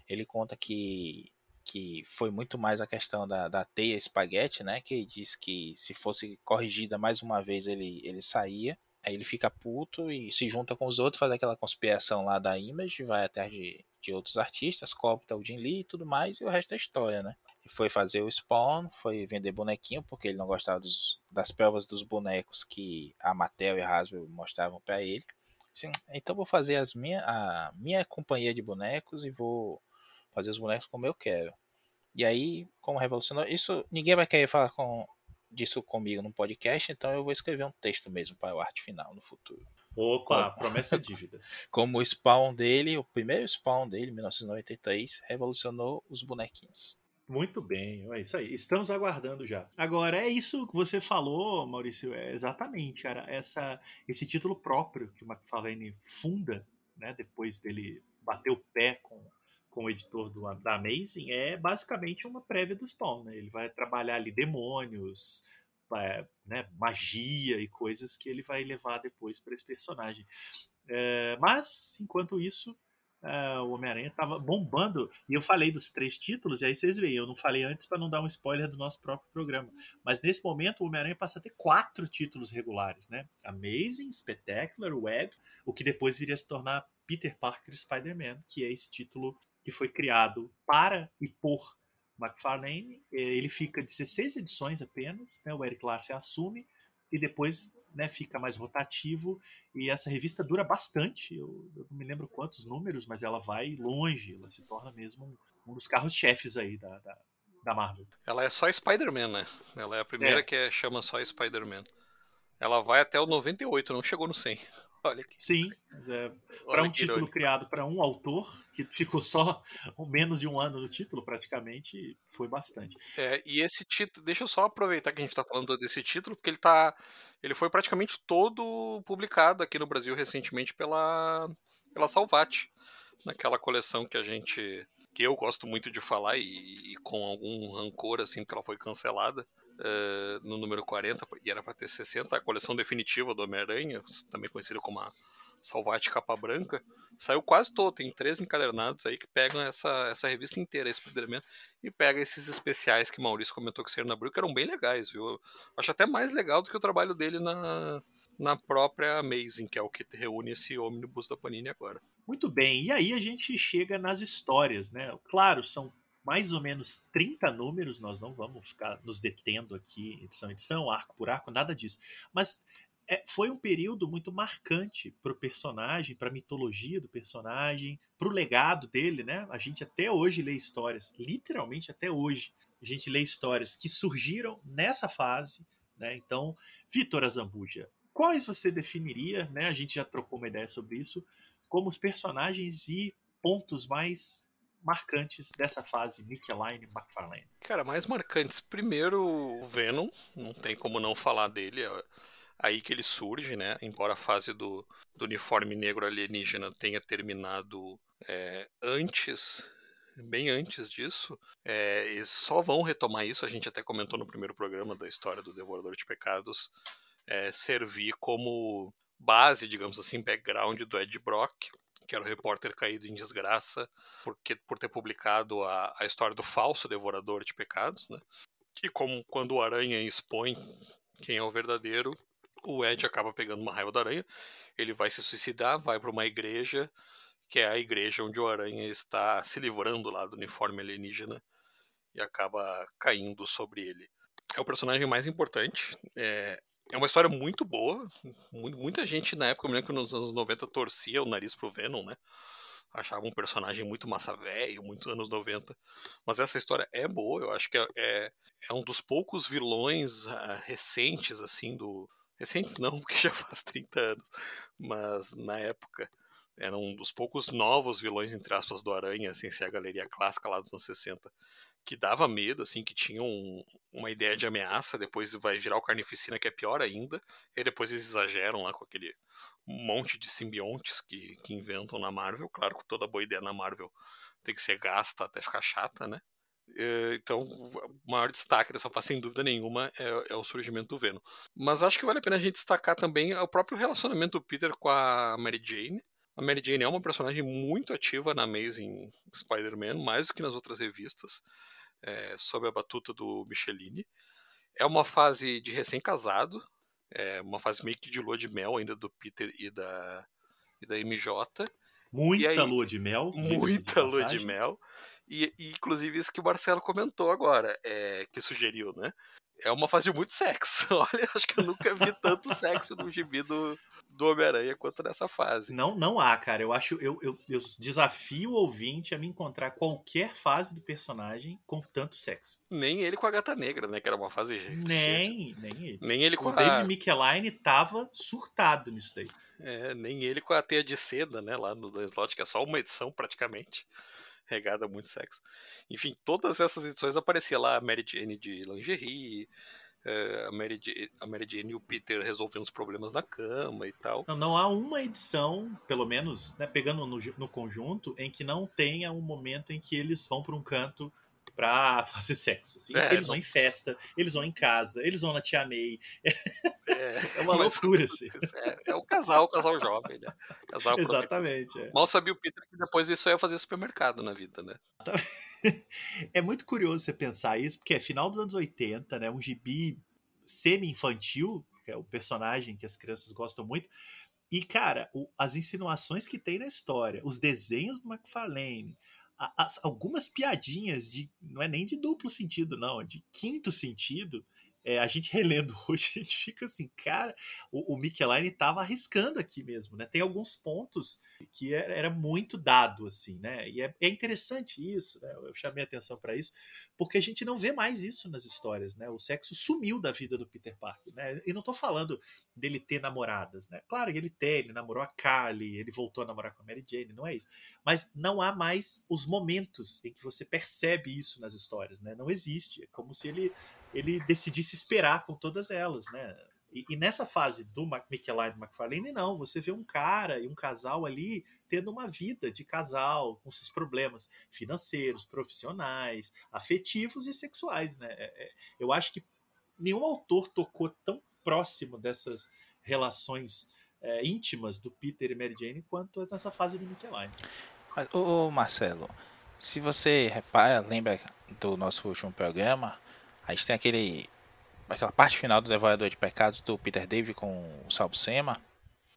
ele conta que, que foi muito mais a questão da, da teia espaguete, né, que ele diz que se fosse corrigida mais uma vez ele, ele saía, aí ele fica puto e se junta com os outros, faz aquela conspiração lá da Image, vai atrás de, de outros artistas, copta o Jim Lee e tudo mais, e o resto é história, né foi fazer o Spawn, foi vender bonequinho, porque ele não gostava dos, das provas dos bonecos que a Mattel e a Hasbro mostravam para ele. Assim, então vou fazer as minha, a minha companhia de bonecos e vou fazer os bonecos como eu quero. E aí, como revolucionou, isso ninguém vai querer falar com, disso comigo no podcast, então eu vou escrever um texto mesmo para o arte final no futuro. Opa, como, promessa dívida. (laughs) Como o spawn dele, o primeiro spawn dele, 1993, revolucionou os bonequinhos. Muito bem, é isso aí. Estamos aguardando já. Agora, é isso que você falou, Maurício, é exatamente, cara, essa, esse título próprio que o McFarlane funda, né, depois dele bater o pé com, com o editor do, da Amazing, é basicamente uma prévia do Spawn, né? Ele vai trabalhar ali demônios, é, né, magia e coisas que ele vai levar depois para esse personagem. É, mas, enquanto isso, uh, o Homem-Aranha estava bombando. E eu falei dos três títulos, e aí vocês veem, eu não falei antes para não dar um spoiler do nosso próprio programa. Mas nesse momento o Homem-Aranha passa a ter quatro títulos regulares, né? Amazing, Spectacular, Web, o que depois viria a se tornar Peter Parker Spider-Man, que é esse título que foi criado para e por McFarlane. Ele fica 16 edições apenas, né? o Eric Larsen assume, e depois né, fica mais rotativo e essa revista dura bastante. Eu, eu, não me lembro quantos números, mas ela vai longe, ela se torna mesmo um, um dos carros-chefes aí da, da, da, Marvel. Ela é só Spider-Man, né? Ela é a primeira é. que é, chama só Spider-Man. Ela vai até o 98, não chegou no 100. Olha aqui. Sim, é, para um título irônico. criado para um autor, que ficou só (laughs) menos de um ano no título, praticamente, foi bastante. É, e esse título, deixa eu só aproveitar que a gente está falando desse título, porque ele tá. Ele foi praticamente todo publicado aqui no Brasil recentemente pela, pela Salvat, naquela coleção que a gente. que eu gosto muito de falar e, e com algum rancor, assim, que ela foi cancelada uh, no número 40, e era para ter 60, a coleção definitiva do Homem-Aranha, também conhecida como a Salvate Capa Branca, saiu quase todo, tem três encadernados aí que pegam essa, essa revista inteira, esse Spider-Man, e pega esses especiais que Maurício comentou que saíram na Abril, que eram bem legais, viu? Acho até mais legal do que o trabalho dele na, na própria Amazing, que é o que reúne esse ônibus da Panini agora. Muito bem, e aí a gente chega nas histórias, né? Claro, são mais ou menos 30 números, nós não vamos ficar nos detendo aqui, edição edição, arco por arco, nada disso. Mas é, foi um período muito marcante para o personagem, para a mitologia do personagem, para o legado dele, né? A gente até hoje lê histórias, literalmente até hoje, a gente lê histórias que surgiram nessa fase, né? Então, Vitor Azambuja, quais você definiria, né? A gente já trocou uma ideia sobre isso, como os personagens e pontos mais marcantes dessa fase Line McFarlane? Cara, mais marcantes. Primeiro, o Venom, não tem como não falar dele. É aí que ele surge, né? Embora a fase do, do uniforme negro alienígena tenha terminado é, antes bem antes disso. É, eles só vão retomar isso, a gente até comentou no primeiro programa da história do Devorador de Pecados, é, servir como base, digamos assim, background do Ed Brock, que era o repórter caído em desgraça porque, por ter publicado a, a história do falso devorador de pecados, né? E como quando o Aranha expõe quem é o verdadeiro, o Ed acaba pegando uma raiva do Aranha, ele vai se suicidar, vai para uma igreja, que é a igreja onde o Aranha está se livrando lá do uniforme alienígena e acaba caindo sobre ele. É o personagem mais importante, é, é uma história muito boa. Muita gente na época, eu me lembro que nos anos 90 torcia o nariz pro Venom, né? achava um personagem muito massa velho, muito anos 90. Mas essa história é boa, eu acho que é, é, é um dos poucos vilões uh, recentes, assim, do. Recentes não, (laughs) porque já faz 30 anos, mas na época era um dos poucos novos vilões, entre aspas, do Aranha, assim, se é a galeria clássica lá dos anos 60, que dava medo, assim, que tinha um, uma ideia de ameaça, depois vai virar o Carnificina, que é pior ainda, e depois eles exageram lá com aquele monte de simbiontes que, que inventam na Marvel, claro que toda boa ideia na Marvel tem que ser gasta até ficar chata, né? Então, o maior destaque dessa fase, sem dúvida nenhuma, é, é, o surgimento do Venom. Mas acho que vale a pena a gente destacar também o próprio relacionamento do Peter com a Mary Jane, a Mary Jane é uma personagem muito ativa na Amazing Spider-Man, mais do que nas outras revistas, é, sob a batuta do Michelini. É uma fase de recém-casado, é uma fase meio que de lua de mel ainda do Peter e da, e da MJ. Muita aí, lua de mel. Muita de lua de mel. E, e, inclusive isso que o Marcelo comentou agora, é, que sugeriu, né? É uma fase de muito sexo. (laughs) Olha, acho que eu nunca vi tanto sexo no gibi do, do Homem-Aranha quanto nessa fase. Não, não há, cara. Eu acho, eu, eu, eu, desafio o ouvinte a me encontrar qualquer fase do personagem com tanto sexo. Nem ele com a Gata Negra, né? Que era uma fase. Nem, nem ele. Nem ele com o a. David Micheline tava surtado nisso daí. É, nem ele com a teia de seda, né? Lá no Dan Slot, que é só uma edição praticamente regada muito sexo. Enfim, todas essas edições aparecia lá a Mary Jane de lingerie, eh, a, Mary Jane, a Mary Jane e o Peter resolvendo os problemas na cama e tal. Não, não há uma edição, pelo menos, né, pegando no, no conjunto, em que não tenha um momento em que eles vão para um canto pra fazer sexo. Assim. É, eles não... vão em festa, eles vão em casa, eles vão na Tia May. É, (laughs) é uma loucura, assim. É, é o casal, o casal jovem, né? Casal Exatamente. É. Mal sabia o Peter que depois isso ia fazer supermercado na vida, né? (laughs) É muito curioso você pensar isso, porque é final dos anos 80, né? Um gibi semi-infantil, que é o personagem que as crianças gostam muito. E, cara, o, as insinuações que tem na história, os desenhos do McFarlane, as, algumas piadinhas de não é nem de duplo sentido, não, é de quinto sentido, é, a gente relendo (laughs) hoje, a gente fica assim, cara, o, o Michelin estava arriscando aqui mesmo, né? Tem alguns pontos que era, era muito dado, assim, né? E é, é interessante isso, né? Eu chamei atenção para isso, porque a gente não vê mais isso nas histórias, né? O sexo sumiu da vida do Peter Parker, né? E não estou falando dele ter namoradas, né? Claro, ele tem, ele namorou a Carly, ele voltou a namorar com a Mary Jane, não é isso. Mas não há mais os momentos em que você percebe isso nas histórias, né? Não existe. É como se ele ele decidisse esperar com todas elas, né? E, e nessa fase do Michelin e McFarlane, não. Você vê um cara e um casal ali tendo uma vida de casal, com seus problemas financeiros, profissionais, afetivos e sexuais, né? É, é, eu acho que nenhum autor tocou tão próximo dessas relações é, íntimas do Peter e Mary Jane quanto nessa fase do Michelin. Ô, Marcelo, se você repara, lembra do nosso último programa, a gente tem aquele aquela parte final do Devorador de Pecados do Peter David com o Salvo Sema,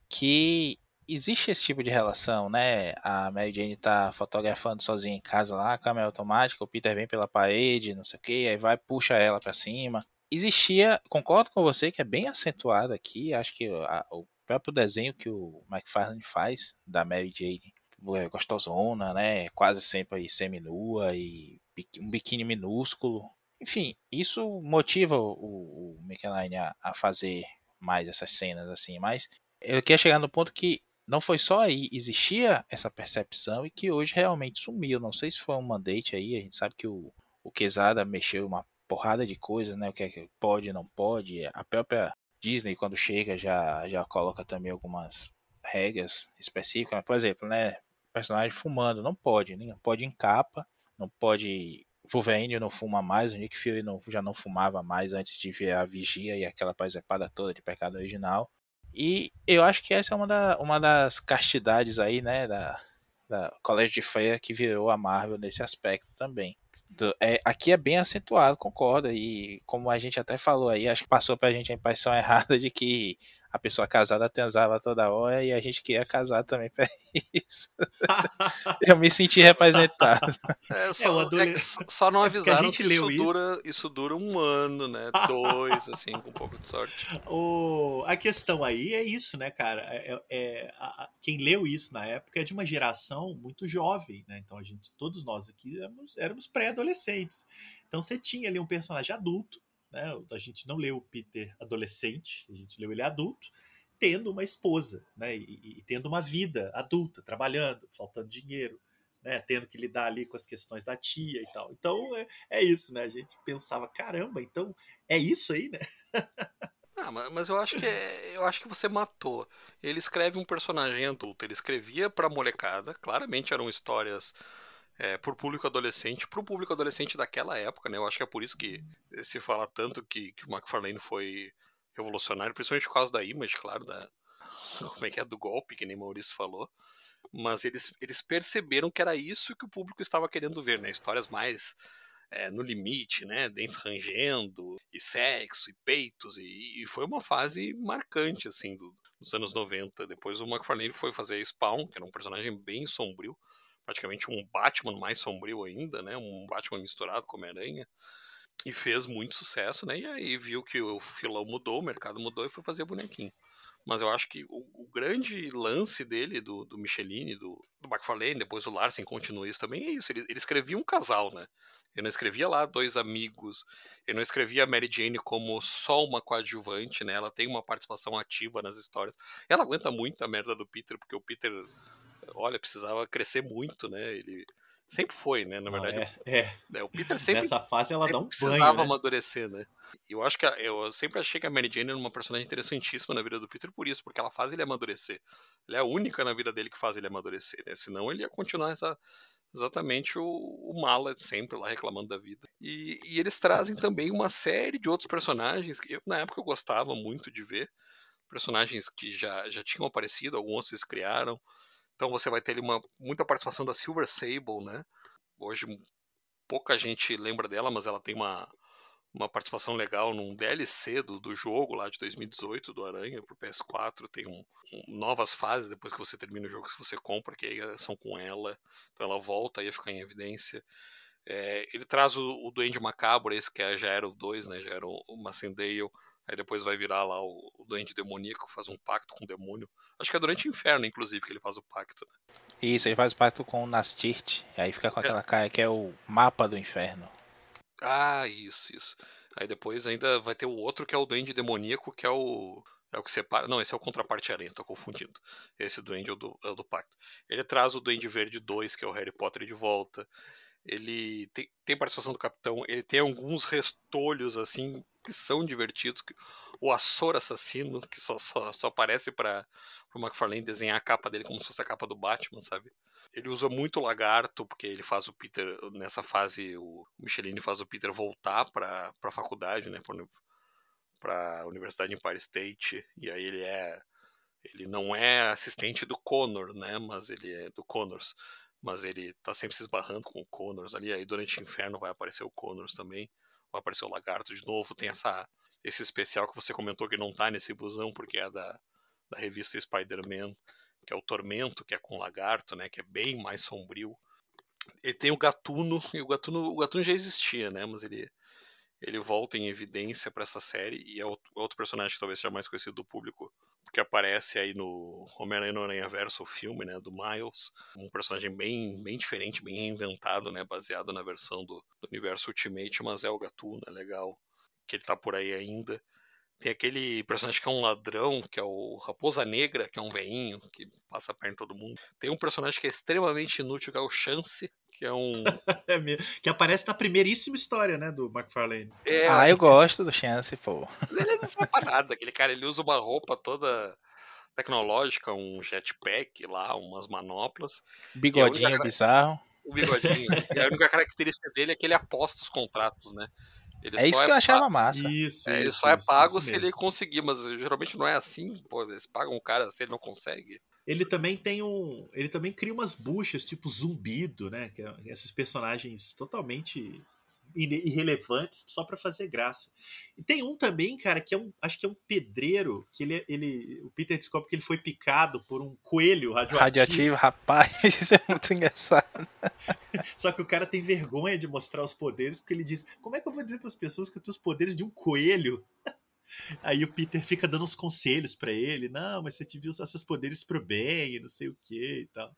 que existe esse tipo de relação, né? A Mary Jane tá fotografando sozinha em casa lá, a câmera automática, o Peter vem pela parede, não sei o que, aí vai puxa ela para cima. Existia, concordo com você que é bem acentuado aqui, acho que a, o próprio desenho que o McFarlane faz da Mary Jane é gostosona, né? Quase sempre semi-nua e um biquíni minúsculo. Enfim, isso motiva o, o a, a, fazer mais essas cenas assim, mas eu queria chegar no ponto que não foi só aí, existia essa percepção e que hoje realmente sumiu. Não sei se foi um mandate aí, a gente sabe que o, o Quesada mexeu uma porrada de coisas, né? O que é que pode não pode. A própria Disney, quando chega, já, já coloca também algumas regras específicas. Por exemplo, né? Personagem fumando, não pode, nem pode em capa, não pode Wolverine não fuma mais, o Nick Fury não, já não fumava mais antes de ver a Vigia e aquela paisepada toda de pecado original. E eu acho que essa é uma, da, uma das castidades aí, né, da, da Colégio de Freia que virou a Marvel nesse aspecto também. É, aqui é bem acentuado, concordo, e como a gente até falou aí, acho que passou pra gente a impressão (laughs) errada de que a pessoa casada transava toda hora e a gente queria casar também pra (laughs) isso. eu me senti representado. É, só, adole... é só não avisaram que isso, isso. Dura, isso dura um ano, né? (laughs) Dois, assim, com um pouco de sorte. O... A questão aí é isso, né, cara? É, é, a, quem leu isso na época é de uma geração muito jovem, né? Então a gente, todos nós aqui éramos, éramos pré-adolescentes. Então você tinha ali um personagem adulto, né? A gente não leu o Peter adolescente, a gente leu ele adulto, tendo uma esposa, né? E, e tendo uma vida adulta, trabalhando, faltando dinheiro, né? Tendo que lidar ali com as questões da tia e tal. Então é, é isso, né? A gente pensava, caramba, então é isso aí, né? (laughs) Ah, mas eu acho que é, eu acho que você matou. Ele escreve um personagem adulto, ele escrevia pra molecada, claramente eram histórias é, por público adolescente, pro público adolescente daquela época, né? Eu acho que é por isso que se fala tanto que, que o McFarlane foi revolucionário, principalmente por causa da image, claro, da (laughs) como é que é do golpe, que nem Maurício falou. Mas eles, eles perceberam que era isso que o público estava querendo ver, né? Histórias mais é, no limite, né? Dentes rangendo, e sexo, e peitos, e, e foi uma fase marcante, assim, do, dos anos 90. Depois o McFarlane foi fazer Spawn, que era um personagem bem sombrio, praticamente um Batman mais sombrio ainda, né? Um Batman misturado com Homem-Aranha. E fez muito sucesso, né? E aí viu que o filão mudou, o mercado mudou e foi fazer bonequinho. Mas eu acho que o, o grande lance dele, do, do Michelini, do, do McFarlane, depois o Larsen continua isso também, é isso. Ele, ele escrevia um casal, né? Ele não escrevia lá dois amigos. Ele não escrevia a Mary Jane como só uma coadjuvante, né? Ela tem uma participação ativa nas histórias. Ela aguenta muito a merda do Peter, porque o Peter, olha, precisava crescer muito, né? Ele sempre foi, né? Na verdade, não, é, é. Né, o Peter sempre nessa fase ela dá um precisava banho, né? amadurecer, né? Eu acho que a, eu sempre achei que a Mary Jane era uma personagem interessantíssima na vida do Peter por isso, porque ela faz ele amadurecer. Ela é a única na vida dele que faz ele amadurecer, né? Senão ele ia continuar essa exatamente o, o mala de sempre lá reclamando da vida. E, e, eles trazem também uma série de outros personagens que eu, na época eu gostava muito de ver. Personagens que já, já tinham aparecido, alguns eles criaram. Então você vai ter ali uma, muita participação da Silver Sable, né? Hoje pouca gente lembra dela, mas ela tem uma, uma participação legal num DLC do, do jogo lá de 2018 do Aranha pro PS4. Tem um, um, novas fases depois que você termina o jogo que você compra, que aí são com ela. Então ela volta aí a ficar em evidência. É, ele traz o, o Duende Macabro, esse que é, já era o 2, né? Já era o, o Massendale. Aí depois vai virar lá o, o Duende Demoníaco, faz um pacto com o demônio. Acho que é durante o inferno, inclusive, que ele faz o pacto, né? Isso, ele faz o pacto com o Nastirt. Aí fica com aquela é. cara que é o mapa do inferno. Ah, isso, isso. Aí depois ainda vai ter o outro que é o Duende Demoníaco, que é o. É o que separa. Não, esse é o Contraparte Aranha, tô confundindo. Esse Duende é o do, é o do Pacto. Ele traz o Duende Verde 2, que é o Harry Potter de volta. Ele tem, tem participação do Capitão. Ele tem alguns restolhos, assim, que são divertidos. O Açor Assassino, que só, só, só aparece para o McFarlane desenhar a capa dele como se fosse a capa do Batman, sabe? Ele usa muito o lagarto, porque ele faz o Peter, nessa fase, o Michelini faz o Peter voltar para a faculdade, né? Para a Universidade Empire State. E aí ele é. Ele não é assistente do Connor, né? Mas ele é do Connors. Mas ele tá sempre se esbarrando com o Connors ali. Aí durante o inferno vai aparecer o Connors também. Vai aparecer o lagarto de novo. Tem essa, esse especial que você comentou que não tá nesse busão, porque é da, da revista Spider-Man que é o Tormento, que é com lagarto, né, que é bem mais sombrio. Ele tem o Gatuno, e o Gatuno, o Gatuno já existia, né, mas ele ele volta em evidência para essa série e é outro personagem que talvez seja mais conhecido do público, porque aparece aí no Homem-Aranha no Aranha Verso, o filme, né, do Miles, um personagem bem, bem diferente, bem reinventado, né, baseado na versão do, do universo Ultimate, mas é o Gatuno, é legal que ele tá por aí ainda. Tem aquele personagem que é um ladrão, que é o Raposa Negra, que é um veinho, que passa perto de todo mundo. Tem um personagem que é extremamente inútil, que é o Chance, que é um. (laughs) É que aparece na primeiríssima história, né, do McFarlane. É, ah, eu gosto do Chance, pô. Ele é desaparado, aquele cara, ele usa uma roupa toda tecnológica, um jetpack lá, umas manoplas. Bigodinho bizarro. O bigodinho. e a única característica dele é que ele aposta os contratos, né? Ele é isso que eu achava massa. Isso, é, ele só é pago se ele conseguir, mas geralmente não é assim. Pô, eles pagam um cara se ele não consegue. Ele também tem um. Ele também cria umas buchas, tipo zumbido, né? Que é esses personagens totalmente irrelevantes só para fazer graça. E tem um também, cara, que é um, acho que é um pedreiro, que ele, ele o Peter descobre que ele foi picado por um coelho radioativo. Radioativo, rapaz, (laughs) isso é muito engraçado. (laughs) Só que o cara tem vergonha de mostrar os poderes, porque ele diz: "Como é que eu vou dizer para as pessoas que eu tenho os poderes de um coelho?" (laughs) Aí o Peter fica dando uns conselhos para ele, não, mas você devia usar seus poderes pro bem, e não sei o que e tal.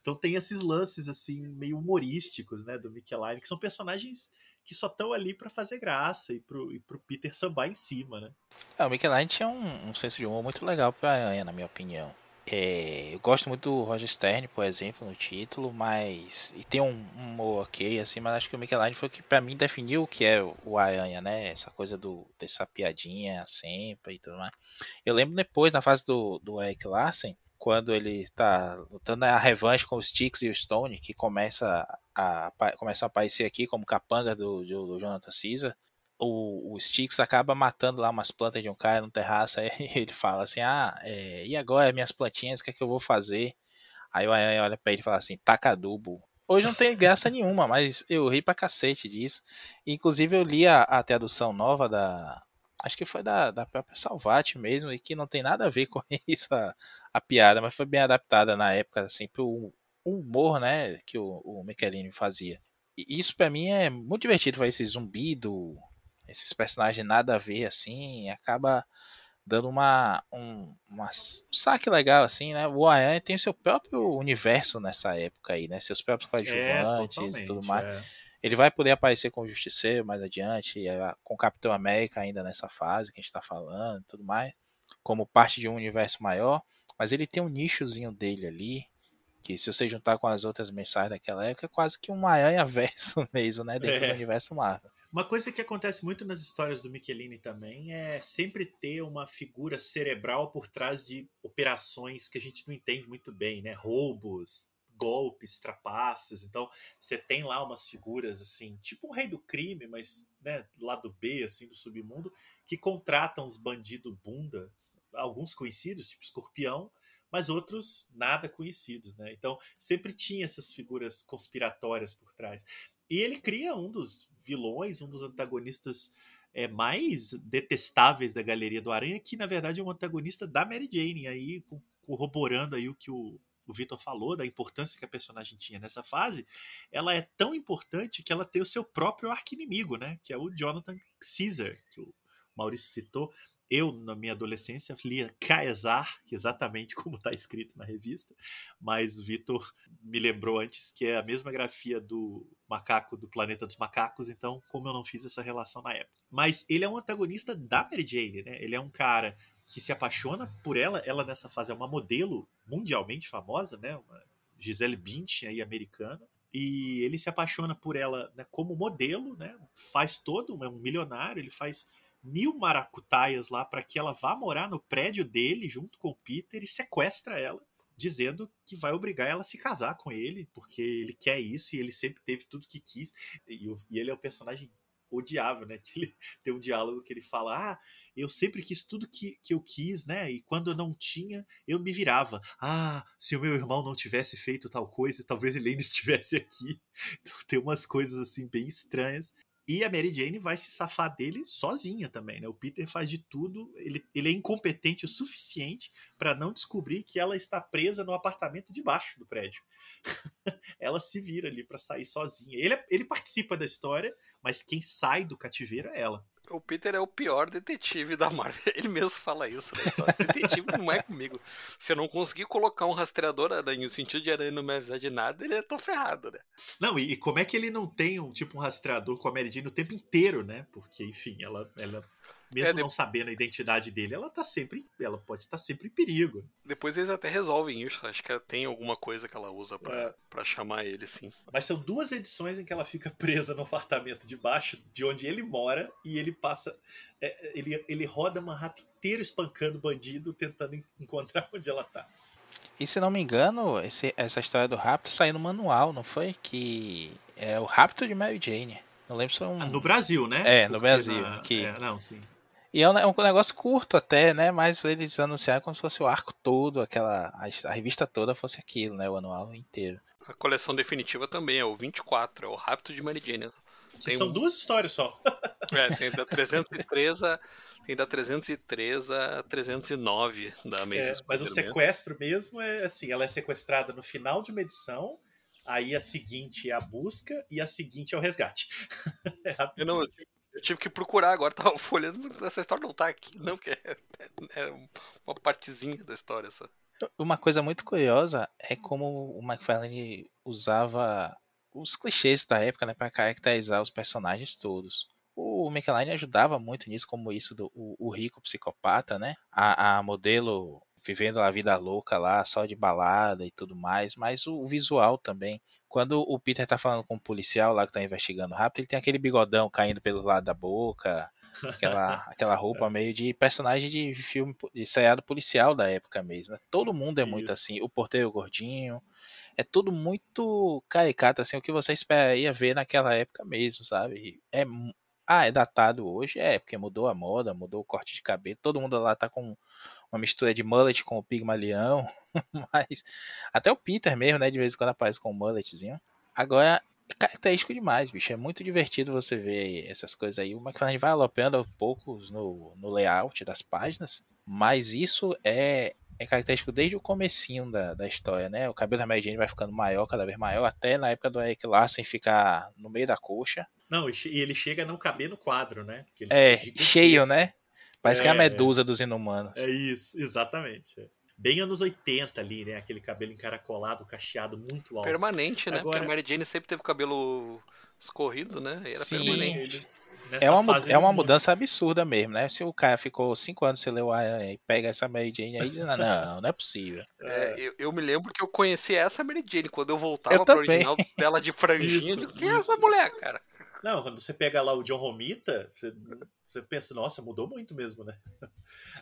Então tem esses lances assim meio humorísticos, né, do Michelin, que são personagens que só estão ali para fazer graça e pro, e pro Peter sambar em cima, né? É, o Michelin tinha um, um senso de humor muito legal pra Aranha, na minha opinião. É, eu gosto muito do Roger Stern, por exemplo, no título, mas. E tem um, um ok, assim, mas acho que o Michelangelo foi o que pra mim definiu o que é o Aranha, né? Essa coisa do, dessa piadinha sempre e tudo mais. Eu lembro depois, na fase do, do Eric Larsen, quando ele tá lutando a revanche com os Sticks e o Stone, que começa a, a, começa a aparecer aqui como capanga do, do, do Jonathan Caesar o, o acaba matando lá umas plantas de um cara no terraço, aí (laughs) ele fala assim, ah, é, e agora minhas plantinhas, o que é que eu vou fazer? Aí o Aranha olha pra ele e fala assim, taca adubo. Hoje não tem graça (laughs) nenhuma, mas eu ri pra cacete disso. Inclusive eu li a, a tradução nova da... Acho que foi da, da própria Salvati mesmo, e que não tem nada a ver (laughs) com isso, a, a piada, mas foi bem adaptada na época, assim, pro humor, né, que o, o Michelini fazia. E isso para mim é muito divertido, vai esse zumbi do, esses personagens nada a ver, assim, acaba dando uma, um, uma, um saque legal, assim, né? O Ayan tem o seu próprio universo nessa época aí, né? Seus próprios coadjuvantes é, e tudo mais. É. Ele vai poder aparecer com o Justiceiro mais adiante, com o Capitão América ainda nessa fase que a gente tá falando tudo mais, como parte de um universo maior, mas ele tem um nichozinho dele ali, que se você juntar com as outras mensagens daquela época, é quase que um aranha (laughs) verso mesmo, né? Dentro é. do universo Marvel. Uma coisa que acontece muito nas histórias do Michelini também é sempre ter uma figura cerebral por trás de operações que a gente não entende muito bem, né? Roubos, golpes, trapaças. Então, você tem lá umas figuras assim, tipo um rei do crime, mas né, lado B assim do submundo, que contratam os bandidos bunda, alguns conhecidos, tipo Escorpião, mas outros nada conhecidos, né? Então, sempre tinha essas figuras conspiratórias por trás. E ele cria um dos vilões, um dos antagonistas é, mais detestáveis da Galeria do Aranha, que na verdade é um antagonista da Mary Jane, aí corroborando aí o que o, o Vitor falou, da importância que a personagem tinha nessa fase, ela é tão importante que ela tem o seu próprio arqui-inimigo, né? Que é o Jonathan Caesar, que o Maurício citou. Eu, na minha adolescência, lia Caesar, é exatamente (laughs) como está escrito na revista, mas o Vitor me lembrou antes que é a mesma grafia do macaco do Planeta dos Macacos, então como eu não fiz essa relação na época. Mas ele é um antagonista da Mary Jane, né? Ele é um cara que se apaixona por ela, ela nessa fase é uma modelo mundialmente famosa, né? Uma Gisele Bündchen aí americana, e ele se apaixona por ela né, como modelo, né? Faz todo, é um milionário, ele faz mil maracutaias lá para que ela vá morar no prédio dele junto com o Peter e sequestra ela, dizendo que vai obrigar ela a se casar com ele, porque ele quer isso e ele sempre teve tudo que quis. E, e ele é um personagem odiável, né? (laughs) Que ele tem um diálogo que ele fala: Ah, eu sempre quis tudo que, que eu quis, né? E quando eu não tinha, eu me virava. Ah, se o meu irmão não tivesse feito tal coisa, talvez ele ainda (laughs) estivesse aqui. Então tem umas coisas assim bem estranhas. E a Mary Jane vai se safar dele sozinha também, né? O Peter faz de tudo, ele, ele é incompetente o suficiente para não descobrir que ela está presa no apartamento de baixo do prédio. (laughs) ela se vira ali para sair sozinha. Ele, é, ele participa da história, mas quem sai do cativeiro é ela o Peter é o pior detetive da Marvel. (laughs) Ele mesmo fala isso, né? Detetive não é comigo. Se eu não conseguir colocar um rastreador no sentido de aranha não me avisar de nada, ele é tão ferrado, né? Não, e, e, como é que ele não tem um tipo um rastreador com a Mary Jane o tempo inteiro, né? Porque, enfim, ela, ela mesmo é, de... não sabendo a identidade dele, ela tá sempre, ela pode estar tá sempre em perigo. Depois eles até resolvem isso, acho que tem alguma coisa que ela usa para é. chamar ele, sim. Mas são duas edições em que ela fica presa no apartamento de baixo, de onde ele mora, e ele passa, é, ele, ele roda Manhattan inteiro espancando bandido, tentando encontrar (laughs) onde ela tá. E se não me engano, esse, essa história do rapto saiu no manual, não foi? Que é o rapto de Mary Jane. Não lembro se é um. Ah, no Brasil, né? É, no Brasil. Na... Que... É, não, sim. E é um, é um, negócio curto até, né? Mas eles anunciaram como se fosse o arco todo, aquela. A, a, revista toda fosse aquilo, né? O anual inteiro. A coleção definitiva também é o 24, é o Rapto de Mary Jane. Que Tem são um- duas histórias só. (laughs) É, tem da 303 a, tem da 303 a 309 da É, Amazing mas o sequestro mesmo é assim, ela é sequestrada no final de uma edição, aí a seguinte é a busca e a seguinte é o resgate. (laughs) É Eu, rapidinho. não, eu tive que procurar agora, (laughs) tava folhando, essa história não tá aqui, não, porque é, é uma partezinha da história só. Uma coisa muito curiosa é como o McFarlane usava os clichês da época, né, para caracterizar os personagens todos. O McLean ajudava muito nisso, como isso do o, o rico psicopata, né? A, a modelo vivendo a vida louca lá, só de balada e tudo mais, mas o, o visual também. Quando o Peter tá falando com o policial lá que tá investigando rápido, ele tem aquele bigodão caindo pelo lado da boca, aquela, (laughs) aquela roupa meio de personagem de filme de seriado policial da época mesmo. né? Todo mundo é muito Isso. assim, o porteiro gordinho, é tudo muito caricato assim, o que você esperaria ver naquela época mesmo, sabe? É ah, é datado hoje? É, porque mudou a moda, mudou o corte de cabelo, todo mundo lá tá com uma mistura de mullet com o Pigmalião, (laughs) mas até o Peter mesmo, né, de vez em quando aparece com um mulletzinho. Agora, é característico demais, bicho. É muito divertido você ver essas coisas aí. O McFarlane vai alopeando aos poucos no, no layout das páginas, mas isso é, é característico desde o comecinho da, da história, né? O cabelo da Mary Jane vai ficando maior, cada vez maior, até na época do Eric Larsen ficar no meio da coxa. Não, e ele chega a não caber no quadro, né? É, cheio, né? Parece que é a É. medusa dos inumanos. É isso, exatamente. é. Bem anos 80 ali, né? Aquele cabelo encaracolado, cacheado, muito alto. Permanente, né? Agora- Porque a Mary Jane sempre teve o cabelo escorrido, né? Era Sim. permanente. eles, nessa É uma, é uma mudança absurda mesmo, né? Se o cara ficou cinco anos sem ler o Aranha e pega essa Mary Jane aí, diz, não, não, não é possível. É, É, eu, eu me lembro que eu conheci essa Mary Jane quando eu voltava Eu pro também. original dela de franjinha. Isso, Quem é essa mulher, cara? Não, quando você pega lá o John Romita, você, você pensa, nossa, mudou muito mesmo, né? (laughs)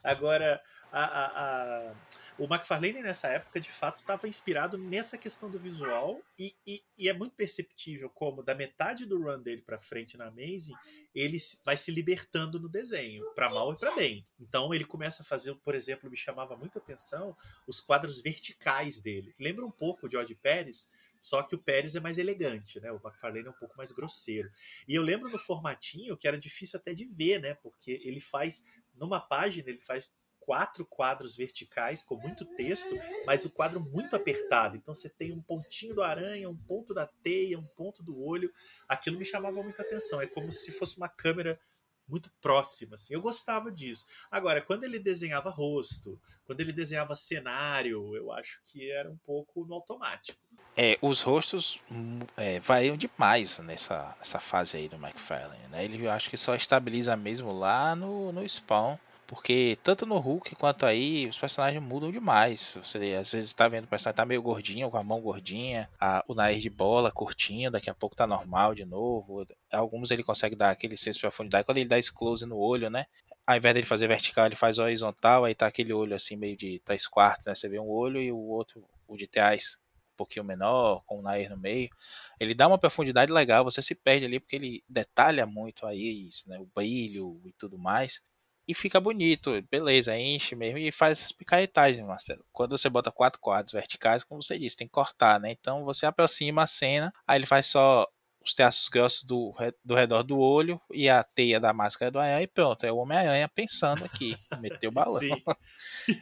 Agora, a, a- a- o McFarlane nessa época, de fato, estava inspirado nessa questão do visual e, e- e é muito perceptível como da metade do run dele para frente na Amazing, ele vai se libertando no desenho, para mal e para bem. Então ele começa a fazer, por exemplo, me chamava muita atenção os quadros verticais dele. Lembra um pouco o George Pérez, só que o Pérez é mais elegante, né? O McFarlane é um pouco mais grosseiro. E eu lembro no formatinho que era difícil até de ver, né? Porque ele faz, numa página, ele faz quatro quadros verticais com muito texto, mas o quadro muito apertado. Então você tem um pontinho do aranha, um ponto da teia, um ponto do olho. Aquilo me chamava muita atenção. É como se fosse uma câmera muito próxima, assim. Eu gostava disso. Agora, quando ele desenhava rosto, quando ele desenhava cenário, eu acho que era um pouco no automático. É, os rostos hum, é, variam demais nessa, nessa fase aí do McFarlane, né? Ele eu acho que só estabiliza mesmo lá no, no Spawn, porque tanto no Hulk quanto aí os personagens mudam demais. Você às vezes tá vendo o personagem tá meio gordinho, com a mão gordinha, a- o nariz de bola curtinho, daqui a pouco tá normal de novo. Alguns ele consegue dar aquele senso de profundidade quando ele dá esse close no olho, né? Ao invés dele fazer vertical, ele faz horizontal, aí tá aquele olho assim meio de três quartos, né? Você vê um olho e o outro, o de trás, um pouquinho menor, com o nariz no meio. Ele dá uma profundidade legal, você se perde ali porque ele detalha muito aí isso, né? O brilho e tudo mais. E fica bonito, beleza, enche mesmo e faz essas picaretagens, Marcelo. Quando você bota quatro quadros verticais, como você disse, tem que cortar, né? Então você aproxima a cena, aí ele faz só os traços grossos do, do redor do olho e a teia da máscara do aranha e pronto. É o Homem-Aranha pensando aqui, (laughs) meteu o balão. Sim.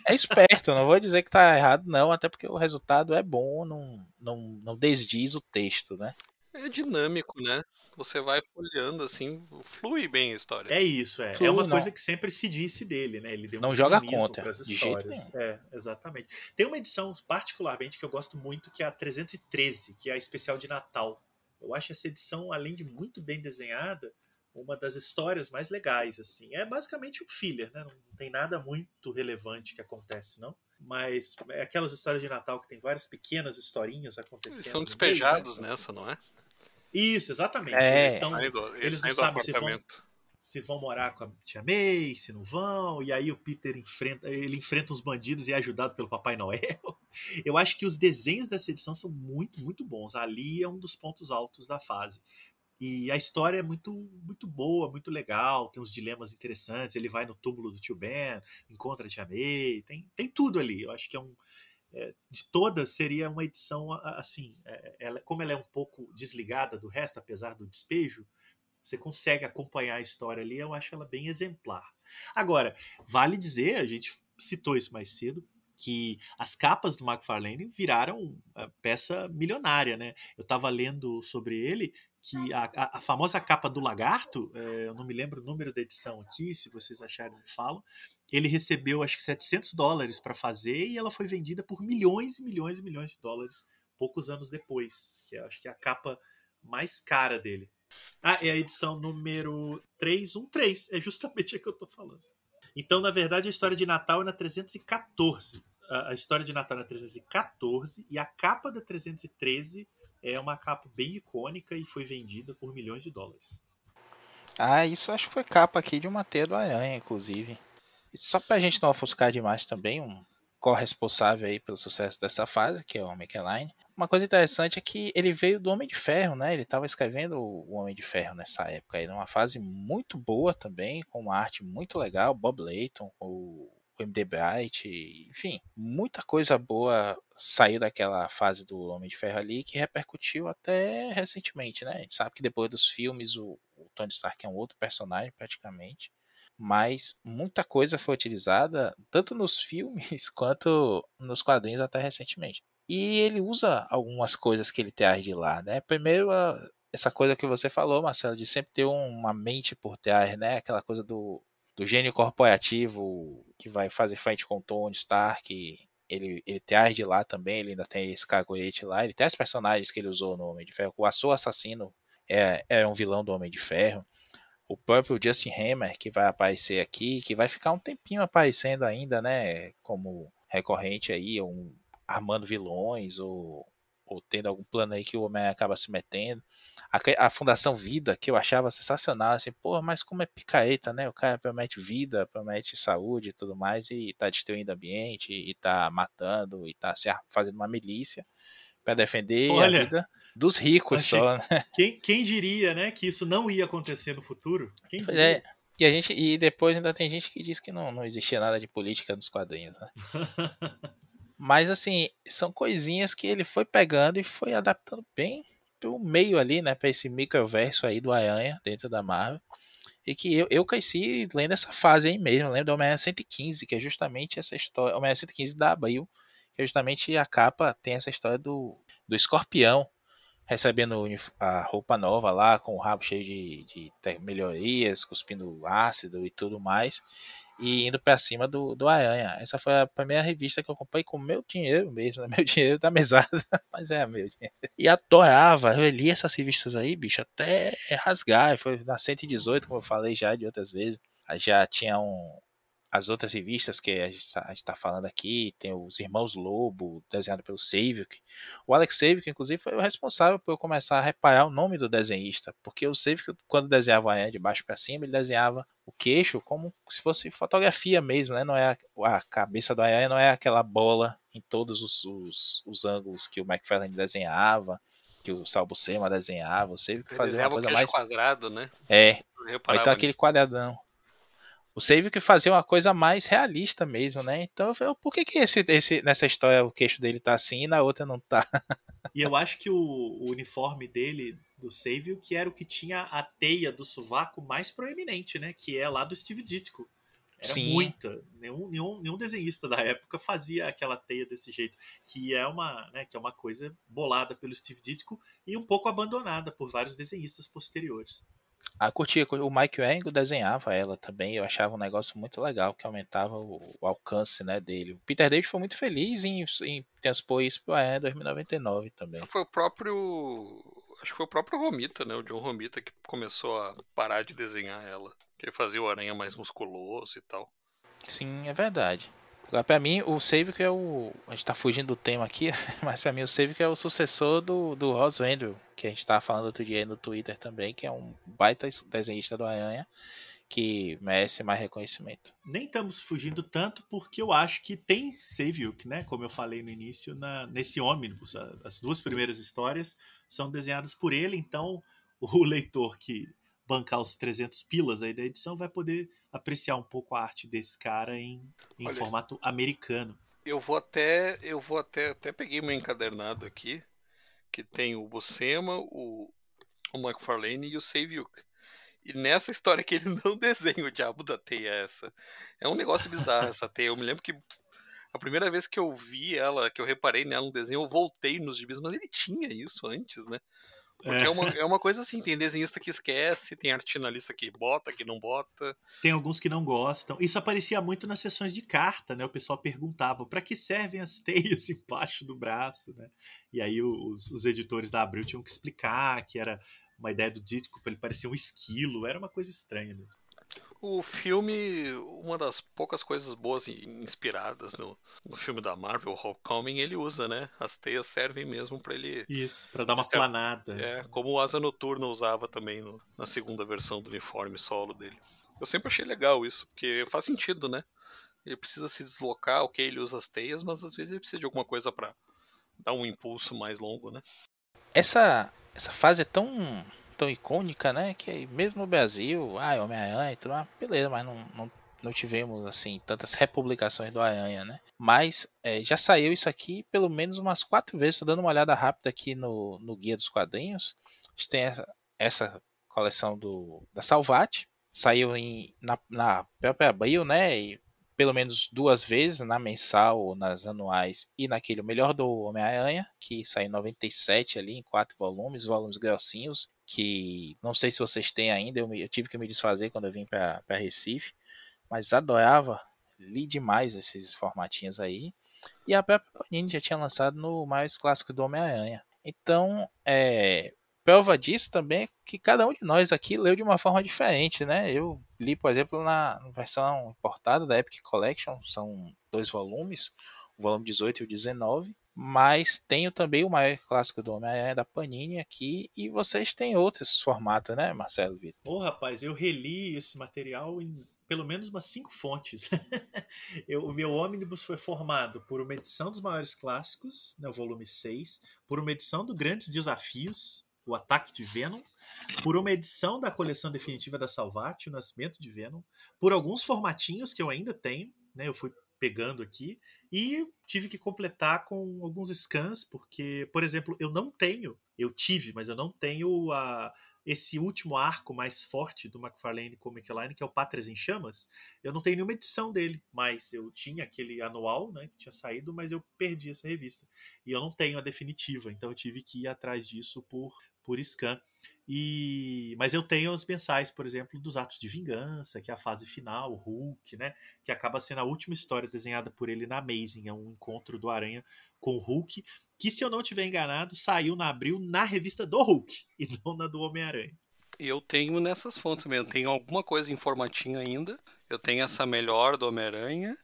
É esperto, não vou dizer que tá errado, não, até porque o resultado é bom, não, não, não desdiz o texto, né? É dinâmico, né? Você vai folheando assim, flui bem a história. É isso, é. Flui, é uma não. coisa que sempre se disse dele, né? Ele deu Não um joga contra, pras de jeito histórias. É, exatamente. Tem uma edição particularmente que eu gosto muito, que é a 313, que é a especial de Natal. Eu acho essa edição, além de muito bem desenhada, uma das histórias mais legais, assim. É basicamente um filler, né? Não tem nada muito relevante que acontece, não. Mas é aquelas histórias de Natal que tem várias pequenas historinhas acontecendo. Eles são no meio, despejados né? nessa, não é? Isso, exatamente. É. Eles do- eles não sabem se vão- se vão morar com a tia May, se não vão, e aí o Peter enfrenta, ele enfrenta uns bandidos e é ajudado pelo Papai Noel. Eu acho que os desenhos dessa edição são muito, muito bons. Ali é um dos pontos altos da fase. E a história é muito, muito boa, muito legal, tem uns dilemas interessantes. Ele vai no túmulo do tio Ben, encontra a tia May, tem, tem tudo ali. Eu acho que é um. É, de todas seria uma edição assim, é, ela, como ela é um pouco desligada do resto, apesar do despejo, você consegue acompanhar a história ali, eu acho ela bem exemplar. Agora, vale dizer, a gente citou isso mais cedo, que as capas do McFarlane viraram eh, peça milionária, né? Eu estava lendo sobre ele que a, a, a, famosa capa do Lagarto, é, eu não me lembro o número da edição aqui, se vocês acharem, falam. Ele recebeu acho que 700 dólares para fazer e ela foi vendida por milhões e milhões e milhões de dólares poucos anos depois, que acho que é a capa mais cara dele. Ah, é a edição número 313, é justamente a que eu estou falando. Então, na verdade, a história de Natal é na 314. A história de Natal é na 314 e a capa da 313 é uma capa bem icônica e foi vendida por milhões de dólares. Ah, isso acho que foi capa aqui de uma teia do Aranha, inclusive. E só pra gente não ofuscar demais também, um corresponsável aí pelo sucesso dessa fase, que é o McElline. Uma coisa interessante é que ele veio do Homem de Ferro, né? Ele estava escrevendo o Homem de Ferro nessa época, aí numa fase muito boa também, com uma arte muito legal, Bob Layton, o MD Bright, enfim, muita coisa boa saiu daquela fase do Homem de Ferro ali que repercutiu até recentemente, né? A gente sabe que depois dos filmes o, o Tony Stark é um outro personagem praticamente, mas muita coisa foi utilizada tanto nos filmes (laughs) quanto nos quadrinhos até recentemente. E ele usa algumas coisas que ele traz de lá, né? Primeiro, essa coisa que você falou, Marcelo, de sempre ter uma mente por trás, né? Aquela coisa do do gênio corporativo que vai fazer frente com Tony Stark. Ele, ele traz de lá também, ele ainda tem esse caguete lá. Ele tem os personagens que ele usou no Homem de Ferro. O Açor Assassino é, é um vilão do Homem de Ferro. O próprio Justin Hammer, que vai aparecer aqui, que vai ficar um tempinho aparecendo ainda, né? Como recorrente aí, um, armando vilões, ou, ou tendo algum plano aí que o Homem acaba se metendo a, a, Fundação Vida, que eu achava sensacional, assim, pô, mas como é picaeta, né? O cara promete vida, promete saúde e tudo mais, e tá destruindo o ambiente, e tá matando, e tá se fazendo uma milícia para defender Olha, a vida dos ricos achei, só, né? (laughs) Quem, quem diria, né, que isso não ia acontecer no futuro? Quem diria? É, e a gente e depois ainda tem gente que diz que não, não existia nada de política nos quadrinhos, né? (laughs) Mas assim, são coisinhas que ele foi pegando e foi adaptando bem pro meio ali, né, para esse microverso aí do Aranha dentro da Marvel. E que eu, eu cresci lendo essa fase aí mesmo, lembro do Homem-Aranha 115, que é justamente essa história, Homem-Aranha 115 da Abril, justamente a capa tem essa história do, do escorpião recebendo a roupa nova lá, com o rabo cheio de, de melhorias, cuspindo ácido e tudo mais e indo para cima do, do Aranha. Essa foi a primeira revista que eu comprei com meu dinheiro mesmo, né? (laughs) meu dinheiro da mesada, (laughs) mas é meu dinheiro. E adorava, eu li essas revistas aí, bicho, até rasgar. Foi na 118, como eu falei já de outras vezes. Já tinha um, as outras revistas que a gente está tá falando aqui, tem os Irmãos Lobo, desenhado pelo Saviuk. O Alex Saviuk, inclusive, foi o responsável por eu começar a reparar o nome do desenhista, porque o Saviuk, quando desenhava a de baixo para cima, ele desenhava o queixo como se fosse fotografia mesmo, né? Não é a, a cabeça do Aranha não é aquela bola em todos os, os, os ângulos que o McFarlane desenhava, que o Salbucema desenhava, o Saviuk fazia uma coisa mais quadrado, né? É. Então aquele quadradão o Save que fazia uma coisa mais realista mesmo, né? Então, eu, por que, que esse, esse, nessa história o queixo dele tá assim e na outra não tá? e eu acho que o, o uniforme dele, do Save, que era o que tinha a teia do sovaco mais proeminente, né? Que é lá do Steve Ditko. Era Sim. muita. Nenhum, nenhum, nenhum desenhista da época fazia aquela teia desse jeito. Que é uma, né, que é uma coisa bolada pelo Steve Ditko e um pouco abandonada por vários desenhistas posteriores. Ah, curtia. O Mike Wang desenhava ela também. Eu achava um negócio muito legal que aumentava o, o alcance né, dele. O Peter David foi muito feliz em, em transpor isso para o AE 2099 também. Foi o próprio. Acho que foi o próprio Romita, né? O John Romita que começou a parar de desenhar ela. Que fazia o aranha mais musculoso e tal. Sim, é verdade. Agora, pra mim, o Save que é o. A gente tá fugindo do tema aqui, (laughs) mas pra mim o Save que é o sucessor do, do Ross Vendel, que a gente tava falando outro dia aí no Twitter também, que é um baita desenhista do Aranha, que merece mais reconhecimento. Nem estamos fugindo tanto porque eu acho que tem Saviuk, né? Como eu falei no início, na, nesse ônibus. As duas primeiras histórias são desenhadas por ele, então o (laughs) leitor que bancar os 300 pilas aí da edição, vai poder apreciar um pouco a arte desse cara em, em Olha, formato americano. Eu vou até, eu vou até, até peguei meu encadernado aqui, que tem o Buscema, o, o McFarlane e o Saviuk. E nessa história que ele (laughs) não desenha o diabo da teia essa. É um negócio bizarro essa teia. Eu me lembro que a primeira vez que eu vi ela, que eu reparei nela no desenho, eu voltei nos gibis, mas ele tinha isso antes, né? Porque é. é. uma, é uma coisa assim, tem desenhista que esquece, tem artinalista que bota, que não bota. Tem alguns que não gostam. Isso aparecia muito nas sessões de carta, né? O pessoal perguntava para que servem as (laughs) teias embaixo do braço, né? E aí os, os editores da Abril tinham que explicar que era uma ideia do Ditko para ele parecer um esquilo, era uma coisa estranha mesmo. O filme, uma das poucas coisas boas inspiradas no, no filme da Marvel, Homecoming, ele usa, né? As teias servem mesmo para ele. Isso, para dar uma planada. É, como o Asa Noturna usava também no, na segunda versão do uniforme solo dele. Eu sempre achei legal isso, porque faz sentido, né? Ele precisa se deslocar, ok, ele usa as teias, mas às vezes ele precisa de alguma coisa para dar um impulso mais longo, né? Essa essa fase é tão, tão icônica, né? Que mesmo no Brasil, ah, Homem-Aranha e tudo, ah, beleza, mas não, não, não tivemos assim tantas republicações do Aranha, né? Mas é, já saiu isso aqui pelo menos umas quatro vezes. Tô dando uma olhada rápida aqui no, no guia dos quadrinhos. A gente tem essa, essa coleção do da Salvat, saiu em, na, na própria Abril, né? E pelo menos duas vezes, na mensal, nas anuais e naquele O Melhor do Homem-Aranha, que saiu em 97 ali, em quatro volumes, volumes grossinhos, que não sei se vocês têm ainda, eu, eu tive que me desfazer quando eu vim para Recife, mas adorava, li demais esses formatinhos aí. E a própria Panini já tinha lançado no mais clássico do Homem-Aranha. Então, é, prova disso também é que cada um de nós aqui leu de uma forma diferente, né? Eu li, por exemplo, na versão importada da Epic Collection, são dois volumes, o volume 18 e o 19, mas tenho também o maior clássico do Homem-Aranha da Panini aqui, e vocês têm outros formatos, né, Marcelo Vitor? Ô, rapaz, eu reli esse material em pelo menos umas cinco fontes. (laughs) eu, o meu ônibus foi formado por uma edição dos maiores clássicos, no né, volume 6, por uma edição do Grandes Desafios, o Ataque de Venom, por uma edição da coleção definitiva da Salvat, o Nascimento de Venom, por alguns formatinhos que eu ainda tenho, né? Eu fui pegando aqui e tive que completar com alguns scans, porque, por exemplo, eu não tenho, eu tive, mas eu não tenho a, esse último arco mais forte do McFarlane Comic Line, que é o Pátrias em Chamas, eu não tenho nenhuma edição dele, mas eu tinha aquele anual, né, que tinha saído, mas eu perdi essa revista. E eu não tenho a definitiva, então eu tive que ir atrás disso por por scan. E, mas eu tenho os mensais, por exemplo, dos Atos de Vingança, que é a fase final, o Hulk, né? Que acaba sendo a última história desenhada por ele na Amazing, é um encontro do Aranha com o Hulk, que se eu não tiver enganado, saiu na abril na revista do Hulk (laughs) e não na do Homem-Aranha. Eu tenho nessas fontes mesmo, tenho alguma coisa em formatinho ainda. Eu tenho essa melhor do Homem-Aranha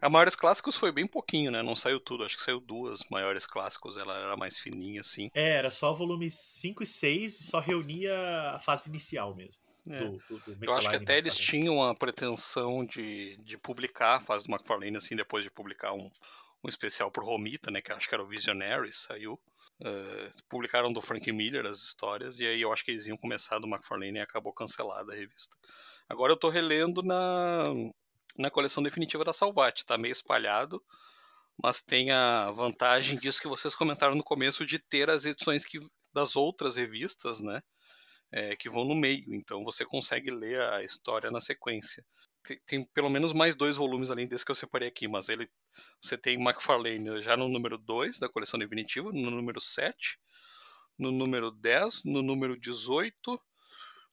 a Maiores Clássicos foi bem pouquinho, né? Não saiu tudo, acho que saiu duas Maiores Clássicos, ela era mais fininha, assim. É, era só volumes 5 e 6 e só reunia a fase inicial mesmo. É. Do, do, do Eu acho que até eles tinham a pretensão de, de publicar a fase do McFarlane, assim, depois de publicar um, um especial pro Romita, né? Que acho que era o Visionary, saiu. Uh, publicaram do Frank Miller as histórias, e aí eu acho que eles iam começar do McFarlane e acabou cancelada a revista. Agora eu tô relendo na, na coleção definitiva da Salvat. Tá meio espalhado, mas tem a vantagem disso que vocês comentaram no começo de ter as edições que, das outras revistas, né? É, que vão no meio, então você consegue ler a história na sequência. Tem, tem, pelo menos mais dois volumes além desse que eu separei aqui, mas ele você tem McFarlane já no número 2 da coleção definitiva, no número 7, no número 10, no número 18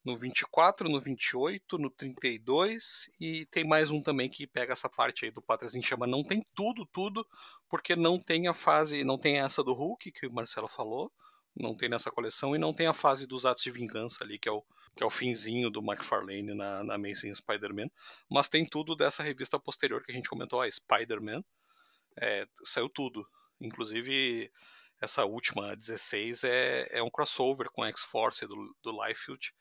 no 24, no 28, no 32 e tem mais um também que pega essa parte aí do Pátrias em Chama. Não tem tudo, tudo, porque não tem a fase, não tem essa do Hulk que o Marcelo falou, não tem nessa coleção e não tem a fase dos atos de vingança ali, que é o, que é o finzinho do McFarlane na, na Amazing Spider-Man, mas tem tudo dessa revista posterior que a gente comentou, a Spider-Man, é, saiu tudo, inclusive essa última, 16, é, é um crossover com a X-Force do, do Liefeld,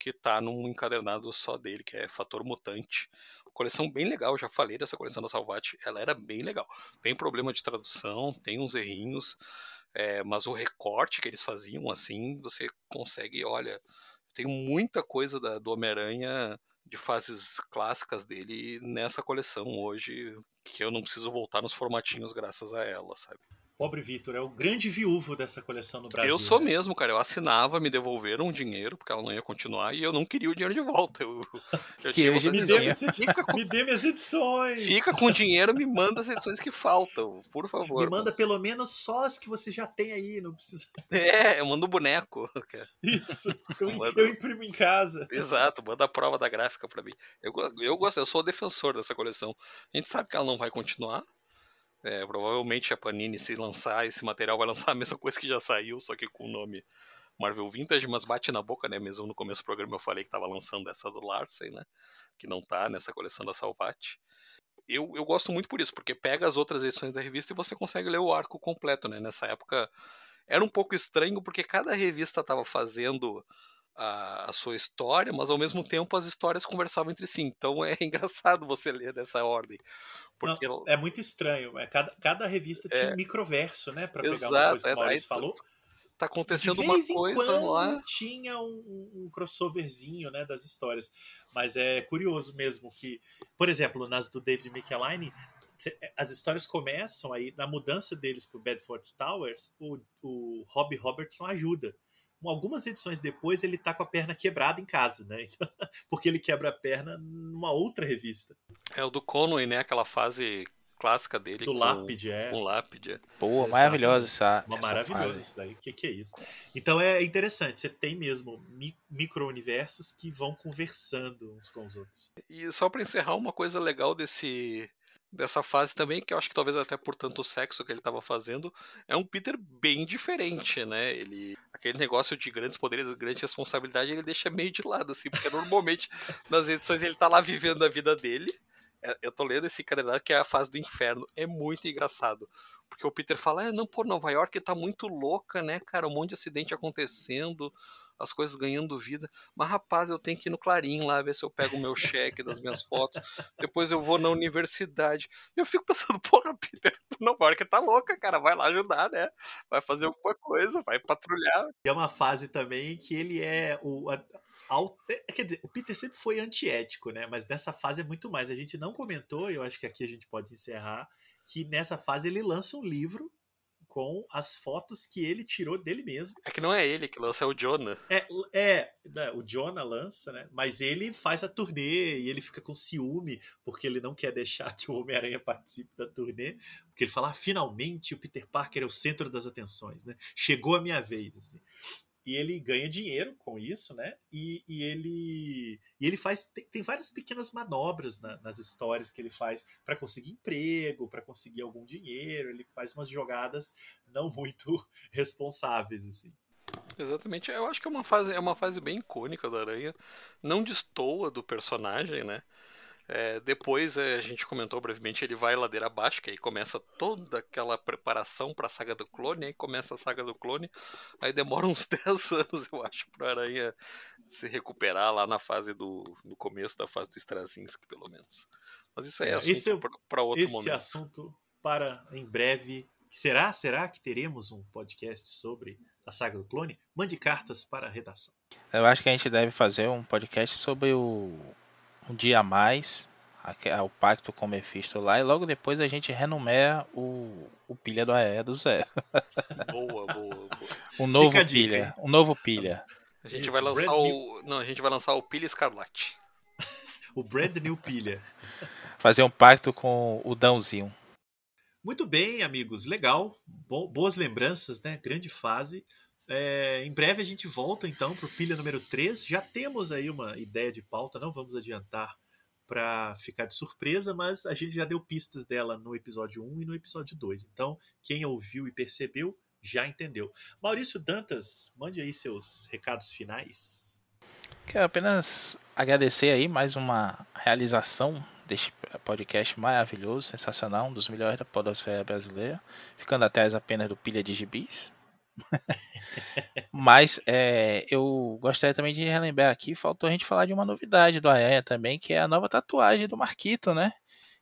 que tá num encadernado só dele, que é Fator Mutante. Coleção bem legal, já falei dessa coleção da Salvat, ela era bem legal. Tem problema de tradução, tem uns errinhos, é, mas o recorte que eles faziam, assim, você consegue, olha, tem muita coisa da, do Homem-Aranha de fases clássicas dele nessa coleção hoje, que eu não preciso voltar nos formatinhos graças a ela, sabe? Pobre Vitor, é o grande viúvo dessa coleção no Brasil. Eu sou né? mesmo, cara. Eu assinava, me devolveram um dinheiro, porque ela não ia continuar, e eu não queria o dinheiro de volta. Eu, (laughs) eu Que tinha Me dê, minhas com- me dê minhas edições! Fica com o dinheiro, me manda as edições que faltam, por favor. Me manda mas- pelo menos só as que você já tem aí, não precisa. É, eu mando o boneco. cara. Isso. Eu, Manda. eu imprimo em casa. Exato, manda a prova da gráfica pra mim. Eu, eu gosto, eu sou o defensor dessa coleção. A gente sabe que ela não vai continuar. É, provavelmente a Panini, se lançar esse material, vai lançar a mesma coisa que já saiu, só que com o nome Marvel Vintage, mas bate na boca, né? Mesmo no começo do programa eu falei que tava lançando essa do Larsen, né? Que não tá nessa coleção da Salvati. Eu, eu gosto muito por isso, porque pega as outras edições da revista e você consegue ler o arco completo, né? Nessa época era um pouco estranho, porque cada revista tava fazendo a, a sua história, mas ao mesmo tempo as histórias conversavam entre si. Então é (laughs) engraçado você ler dessa ordem. Porque Não, é muito estranho. É, cada, cada revista tinha É. um microverso, né? Pra pegar uma coisa que é, o Maurício aí falou. tá De acontecendo uma vez em coisa quando lá. tinha um, um- crossoverzinho né, das histórias. Mas é curioso mesmo que, por exemplo, nas do David Michelinie, cê- as histórias começam aí, na mudança deles pro Bedford Towers, o, o Robbie Robertson ajuda. Algumas edições depois ele tá com a perna quebrada em casa, né? (laughs) Porque ele quebra a perna numa outra revista. É o do Conway, né? Aquela fase clássica dele. Do com, Lápide, é. Com Lápide. é. Pô, Exatamente. maravilhosa essa. Uma essa maravilhosa fase. isso daí. O que, que é isso? Então é interessante, você tem mesmo mi- micro-universos que vão conversando uns com os outros. E só pra encerrar, uma coisa legal desse dessa fase também, que eu acho que talvez até por tanto sexo que ele tava fazendo, é um Peter bem diferente, né? Ele aquele negócio de grandes poderes grande responsabilidade, ele deixa meio de lado assim, porque normalmente (laughs) nas edições ele tá lá vivendo a vida dele. É, Eu tô lendo esse caderno que é a fase do inferno, é muito engraçado. Porque o Peter fala, é, não, pô, Nova York tá muito louca, né, cara? Um monte de acidente acontecendo, as coisas ganhando vida. Mas, rapaz, eu tenho que ir no Clarim lá ver se eu pego o meu cheque das minhas fotos. Depois eu vou na universidade. Eu fico pensando, (laughs) porra, Peter, Nova York tá louca, cara. Vai lá ajudar, né? Vai fazer alguma coisa, vai patrulhar. E é uma fase também que ele é o. quer dizer, o Peter sempre foi antiético, né? Mas nessa fase é muito mais. A gente não comentou, eu acho que aqui a gente pode encerrar, que nessa fase ele lança um livro com as fotos que ele tirou dele mesmo. É que não é ele que lança, é o Jonah. É, é né, o Jonah lança, né? Mas ele faz a turnê e ele fica com ciúme porque ele não quer deixar (laughs) que o Homem-Aranha participe da turnê, porque ele fala: ah, finalmente o Peter Parker é o centro das atenções, né? Chegou a minha vez, assim. E ele ganha dinheiro com isso, né? E, e ele e ele faz tem, tem várias pequenas manobras na- nas histórias que ele faz para conseguir emprego, para conseguir algum dinheiro. Ele faz umas jogadas não (laughs) muito responsáveis, assim. Exatamente. Eu acho que é uma fase, é uma fase bem icônica do Aranha. Não destoa do personagem, né? É, depois é, a gente comentou brevemente, ele vai ladeira abaixo, que aí começa toda aquela preparação para a saga do clone, aí começa a saga do clone, aí demora (laughs) uns 10 anos, eu acho, para o Aranha se recuperar lá na fase do no começo da fase do Straczynski, pelo menos. Mas isso aí é É, esse assunto é- para outro esse momento. assunto para em breve. Será? Será que teremos um podcast sobre a saga do clone? Mande cartas para a redação. Eu acho que a gente deve fazer um podcast sobre o Um Dia a Mais, aque- o pacto com o Mephisto lá, e logo depois a gente renumera o, o pilha do AE do Zé. Boa, boa, boa. (laughs) Um novo a dica, pilha. Um novo pilha. A gente Isso, vai lançar o. Não, a gente vai lançar o Pilha Escarlate. (laughs) O Brand New Pilha. Fazer um pacto com o Dãozinho. Muito bem, amigos. Legal. Bo- boas lembranças, né? Grande fase. É, em breve a gente volta então para o pilha número 3. Já temos aí uma ideia de pauta, não vamos adiantar para ficar de surpresa, mas a gente já deu pistas dela no episódio 1 e no episódio 2. Então, quem ouviu e percebeu já entendeu. Maurício Dantas, mande aí seus recados finais. Quero apenas agradecer aí mais uma realização deste podcast maravilhoso, sensacional, um dos melhores da podosfera brasileira, ficando atrás apenas do Pilha de Gibis. Mas é, eu gostaria também de relembrar aqui, faltou a gente falar de uma novidade do Aranha também, que é a nova tatuagem do Marquito, né?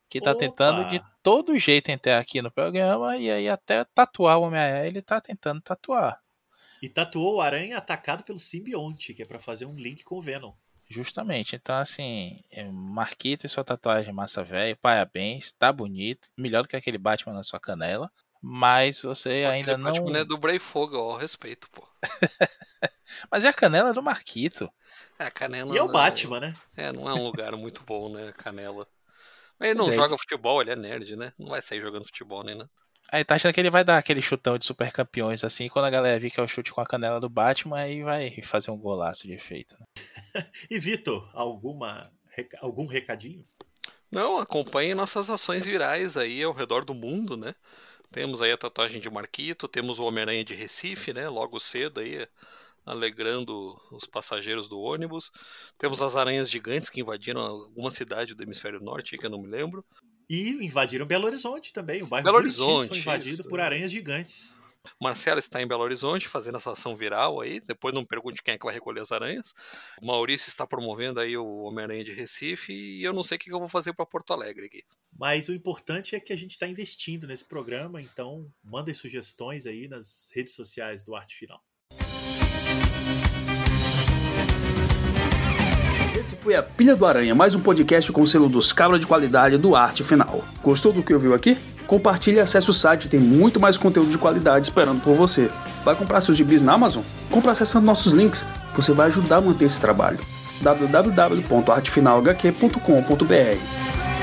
Que tá Opa! tentando de todo jeito entrar aqui no programa e aí até tatuar o Homem-Aranha ele tá tentando tatuar. E tatuou o aranha atacado pelo simbionte, que é para fazer um link com o Venom. Justamente, então assim, é, Marquito e sua tatuagem massa velho, parabéns, tá bonito, melhor do que aquele Batman na sua canela. Mas você Aquele ainda não. Batman é do Bray Fogo, ó, respeito, pô. (laughs) Mas é a canela do Marquito. É, a Canela. E é o Batman, né? É, não é um lugar muito bom, né, Canela. Mas ele não Gente. joga futebol, ele é nerd, né? Não vai sair jogando futebol nem nada. Aí tá achando que ele vai dar aquele chutão de super campeões assim, quando a galera vir que é o chute com a canela do Batman, aí vai fazer um golaço de efeito. né? (laughs) E Vitor, alguma, algum recadinho? Não, acompanhe nossas ações virais aí ao redor do mundo, né? Temos aí a tatuagem de Marquito, temos o Homem-Aranha de Recife, né? Logo cedo aí, alegrando os passageiros do ônibus. Temos as aranhas gigantes que invadiram alguma cidade do hemisfério norte, que eu não me lembro. E invadiram Belo Horizonte também. O bairro Belo Horizonte, foi invadido isso. por aranhas gigantes. Marcela está em Belo Horizonte fazendo essa ação viral aí. Depois não pergunte quem é que vai recolher as aranhas. O Maurício está promovendo aí o Homem-Aranha de Recife e eu não sei o que eu vou fazer para Porto Alegre aqui. Mas o importante é que a gente está investindo nesse programa, então mandem sugestões aí nas redes sociais do Arte Final. Esse foi a Pilha do Aranha, mais um podcast com o selo dos cabras de qualidade do Arte Final. Gostou do que ouviu aqui? Compartilhe e acesse o site, tem muito mais conteúdo de qualidade esperando por você. Vai comprar seus gibis na Amazon? Compra acessando nossos links, você vai ajudar a manter esse trabalho. www.artefinalhq.com.br